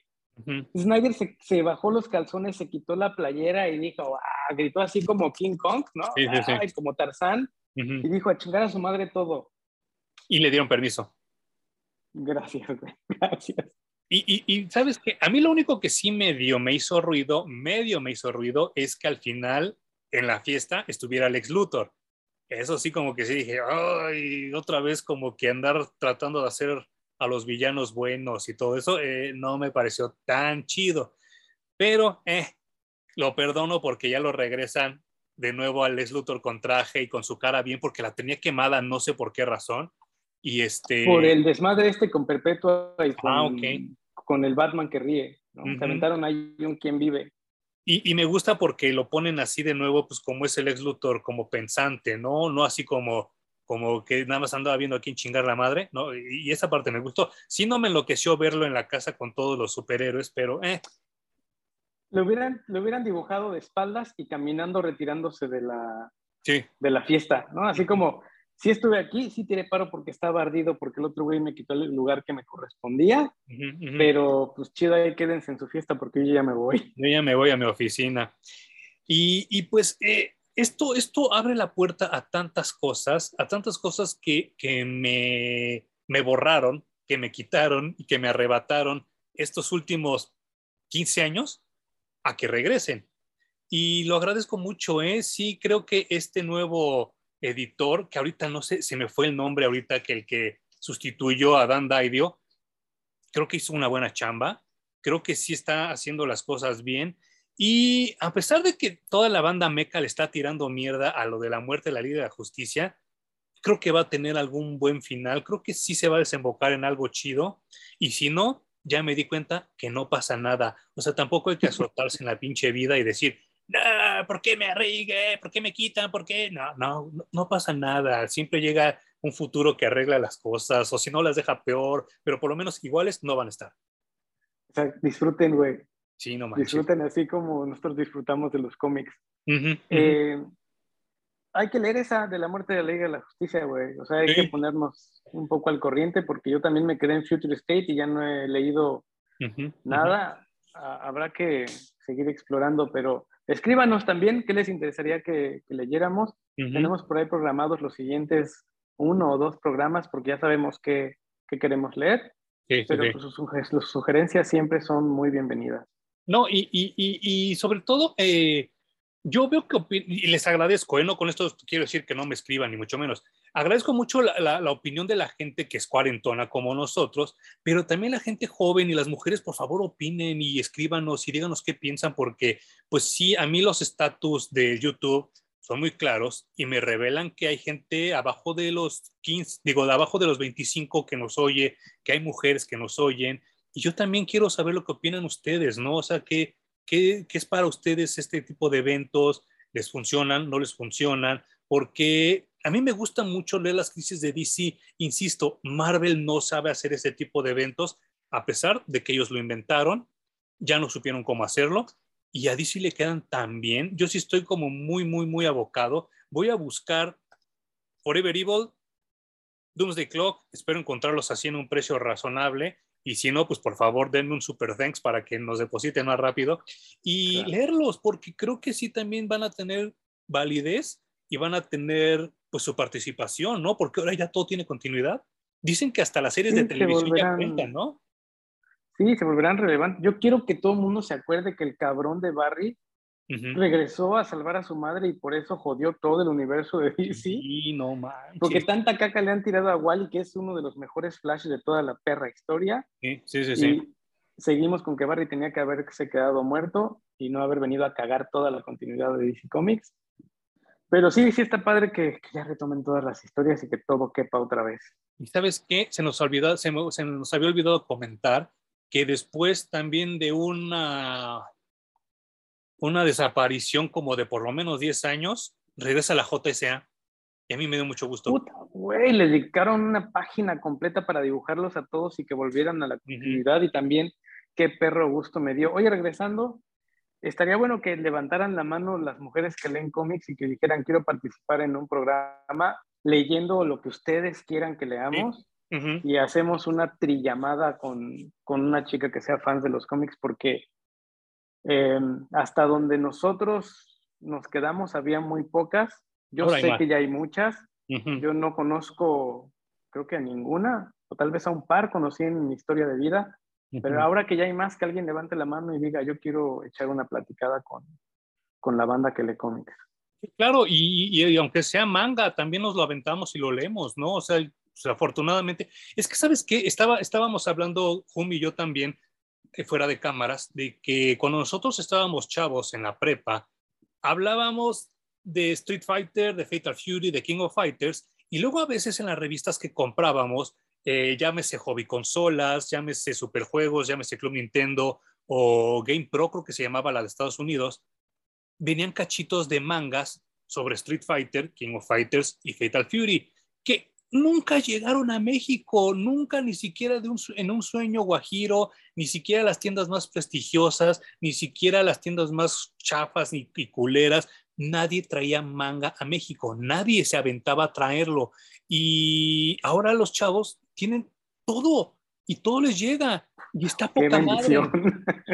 Snyder se, bajó los calzones, se quitó la playera y dijo, ah, gritó así como King Kong, ¿no? Sí, sí, como Tarzán, y dijo a chingar a su madre todo. Y le dieron permiso. Gracias, güey. Gracias. Y, sabes que a mí lo único que sí medio me hizo ruido, medio me hizo ruido, es que al final en la fiesta estuviera Lex Luthor eso sí como que sí dije, ay, otra vez como que andar tratando de hacer a los villanos buenos y todo eso, eh, no me pareció tan chido. Pero, eh, lo perdono porque ya lo regresan de nuevo al Lex Luthor con traje y con su cara bien porque la tenía quemada, no sé por qué razón. Y este... Por el desmadre este con Perpetua y ah, con, el Batman que ríe. ¿no? Se aventaron ahí un quien vive. Y, me gusta porque lo ponen así de nuevo, pues como es el ex Luthor, como pensante, ¿no? No así como, como que nada más andaba viendo a quién chingar la madre, ¿no? Y, esa parte me gustó. Sí no me enloqueció verlo en la casa con todos los superhéroes, pero eh. Lo hubieran, lo hubieran dibujado de espaldas y caminando retirándose de la, de la fiesta, ¿no? Así como, si estuve aquí, sí tiré paro porque estaba ardido, porque el otro güey me quitó el lugar que me correspondía, pero pues chido ahí quédense en su fiesta porque yo ya me voy. Yo ya me voy a mi oficina. Y, y pues eh, esto, esto abre la puerta a tantas cosas, a tantas cosas que, que me, me borraron, que me quitaron y que me arrebataron estos últimos 15 años a que regresen. Y lo agradezco mucho, ¿eh? Sí, creo que este nuevo editor, que ahorita no sé, se me fue el nombre ahorita, que el que sustituyó a Dan Daidio, creo que hizo una buena chamba, creo que sí está haciendo las cosas bien. Y a pesar de que toda la banda meca le está tirando mierda a lo de la muerte de la Liga de la Justicia, creo que va a tener algún buen final, creo que sí se va a desembocar en algo chido. Y si no, ya me di cuenta que no pasa nada. O sea, tampoco hay que azotarse en la pinche vida y decir, no, ¿por qué me arriesgue? ¿Por qué me quitan? ¿Por qué? No, no, no pasa nada. Siempre llega un futuro que arregla las cosas, o si no las deja peor, pero por lo menos iguales no van a estar. O sea, disfruten, güey. Sí, no manches. Disfruten así como nosotros disfrutamos de los cómics. Eh, hay que leer esa de la muerte de la Liga de la Justicia, güey. O sea, hay que ponernos un poco al corriente porque yo también me quedé en Future State y ya no he leído nada. habrá que seguir explorando, pero Escríbanos también qué les interesaría que, leyéramos. Tenemos por ahí programados los siguientes uno o dos programas porque ya sabemos qué, queremos leer. pero pues, sus, sugerencias siempre son muy bienvenidas. No, y, y, y, sobre todo, eh, yo veo que, y les agradezco, ¿eh? no con esto quiero decir que no me escriban, ni mucho menos. Agradezco mucho la, la, opinión de la gente que es cuarentona como nosotros, pero también la gente joven y las mujeres, por favor, opinen y escríbanos y díganos qué piensan, porque, pues sí, a mí los estatus de YouTube son muy claros y me revelan que hay gente abajo de los 15, digo, de abajo de los 25 que nos oye, que hay mujeres que nos oyen, y yo también quiero saber lo que opinan ustedes, ¿no? O sea, que ¿Qué, es para ustedes este tipo de eventos? ¿Les funcionan? ¿No les funcionan? Porque a mí me gusta mucho leer las crisis de DC. Insisto, Marvel no sabe hacer ese tipo de eventos, a pesar de que ellos lo inventaron, ya no supieron cómo hacerlo. Y a DC le quedan tan bien. Yo sí estoy como muy, muy, muy abocado. Voy a buscar Forever Evil, Doomsday Clock. Espero encontrarlos así en un precio razonable y si no, pues por favor denme un super thanks para que nos depositen más rápido y leerlos, porque creo que sí también van a tener validez y van a tener pues su participación, ¿no? Porque ahora ya todo tiene continuidad. Dicen que hasta las series de televisión ya cuentan, ¿no? Sí, se volverán relevantes. Yo quiero que todo el mundo se acuerde que el cabrón de Barry regresó a salvar a su madre y por eso jodió todo el universo de DC. Sí, no manches. Porque tanta caca le han tirado a Wally, que es uno de los mejores flashes de toda la perra historia. Sí, sí, sí. sí. Seguimos con que Barry tenía que haberse quedado muerto y no haber venido a cagar toda la continuidad de DC Comics. Pero sí, sí está padre que, ya retomen todas las historias y que todo quepa otra vez. Y sabes qué, se nos, olvidó, se, se nos había olvidado comentar que después también de una, una desaparición como de por lo menos 10 años, regresa la JSA. Y a mí me dio mucho gusto. Puta, güey, le dedicaron una página completa para dibujarlos a todos y que volvieran a la continuidad. Y también, qué perro gusto me dio. Oye, regresando, estaría bueno que levantaran la mano las mujeres que leen cómics y que dijeran, quiero participar en un programa leyendo lo que ustedes quieran que leamos y hacemos una trillamada con, con, una chica que sea fan de los cómics porque em, hasta donde nosotros nos quedamos había muy pocas. Yo sé que ya hay muchas. Yo no conozco, creo que a ninguna, o tal vez a un par conocí en mi historia de vida, pero ahora que ya hay más, que alguien levante la mano y diga, yo quiero echar una platicada con, con la banda que lee cómics. Claro, y, y, aunque sea manga, también nos lo aventamos y lo leemos, ¿no? O sea, afortunadamente, es que, ¿sabes qué? Estaba, estábamos hablando, Jum y yo también, eh, fuera de cámaras, de que cuando nosotros estábamos chavos en la prepa, hablábamos de Street Fighter, de Fatal Fury, de King of Fighters, y luego a veces en las revistas que comprábamos, eh, llámese Hobby Consolas, llámese Superjuegos, llámese Club Nintendo o Game Pro, creo que se llamaba la de Estados Unidos, venían cachitos de mangas sobre Street Fighter, King of Fighters y Fatal Fury, que nunca llegaron a México, nunca ni siquiera en un sueño guajiro, ni siquiera las tiendas más prestigiosas, ni siquiera las tiendas más chafas y, y culeras, nadie traía manga a México, nadie se aventaba a traerlo. Y ahora los chavos tienen todo y todo les llega y está poca madre.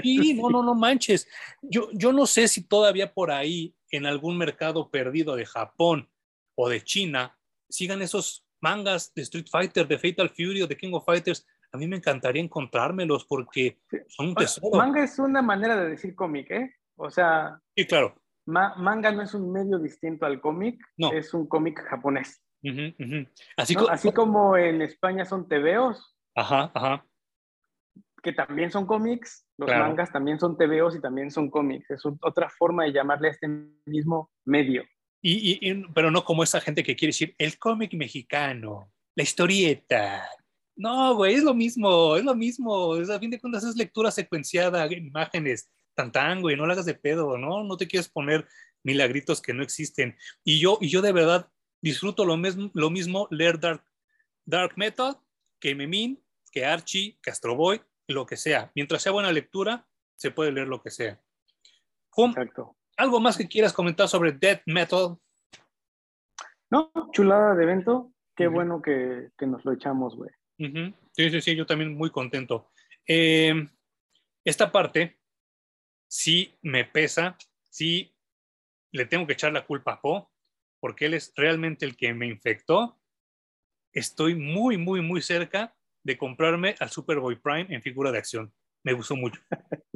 Sí, no, no, no manches. Yo, yo no sé si todavía por ahí en algún mercado perdido de Japón o de China sigan esos mangas de Street Fighter, de Fatal Fury o de King of Fighters. A mí me encantaría encontrármelos porque son un tesoro. Manga es una manera de decir cómic, ¿eh? O sea. Sí, claro. manga no es un medio distinto al cómic, no. es un cómic japonés. Así, Así, como en España son tebeos. Ajá, ajá. Que también son cómics, los mangas también son tebeos y también son cómics. Es otra forma de llamarle a este mismo medio. Y, y, pero no como esa gente que quiere decir el cómic mexicano, la historieta. No, güey, es lo mismo, es lo mismo. Es, a fin de cuentas es lectura secuenciada, imágenes, tan güey, no la hagas de pedo, ¿no? No te quieres poner milagritos que no existen. Y yo, y yo de verdad disfruto lo mismo, lo mismo leer Dark, Dark Metal que Memín, que Archie, que Astro Boy, lo que sea. Mientras sea buena lectura, se puede leer lo que sea. Exacto. ¿Algo más que quieras comentar sobre Death Metal? No, chulada de evento. Qué bueno que, nos lo echamos, güey. Sí, sí, sí, yo también muy contento. Eh, esta parte sí me pesa, sí le tengo que echar la culpa a Po, porque él es realmente el que me infectó. Estoy muy, muy, muy cerca de comprarme al Superboy Prime en figura de acción. Me gustó mucho.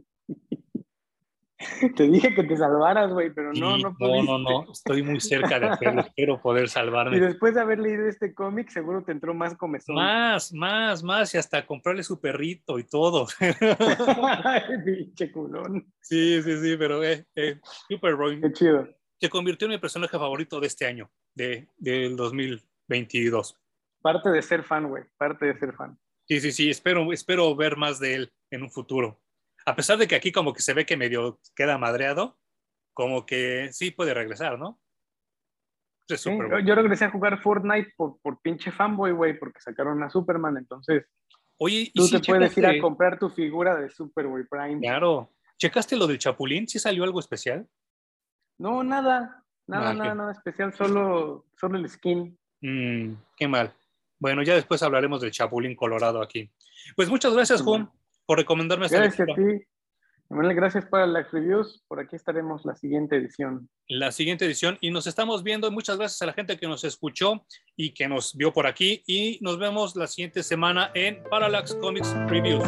Te dije que te salvaras, güey, pero no, no No, no, no, estoy muy cerca de hacerlo, espero poder salvarme. Y después de haber leído este cómic, seguro te entró más comezón. Más, más, más, y hasta comprarle su perrito y todo. Pinche culón. Sí, sí, sí, pero eh, eh, Superboy. Qué chido se convirtió en mi personaje favorito de este año, de, del 2022. Parte de ser fan, güey, parte de ser fan. Sí, sí, sí, espero, espero ver más de él en un futuro. A pesar de que aquí como que se ve que medio queda madreado, como que sí puede regresar, ¿no? yo, regresé a jugar Fortnite por, por pinche fanboy, güey, porque sacaron a Superman, entonces... Oye, tú te puedes ir a comprar tu figura de Superboy Prime. Claro. ¿Checaste lo del Chapulín? ¿Sí salió algo especial? No, nada, nada, ah, nada, nada especial, solo, solo el skin. Mm, qué mal. Bueno, ya después hablaremos del Chapulín Colorado aquí. Pues muchas gracias, Juan, por recomendarme esta Gracias a ti. gracias para las reviews. Por aquí estaremos la siguiente edición. La siguiente edición. Y nos estamos viendo. Muchas gracias a la gente que nos escuchó y que nos vio por aquí. Y nos vemos la siguiente semana en Parallax Comics Reviews.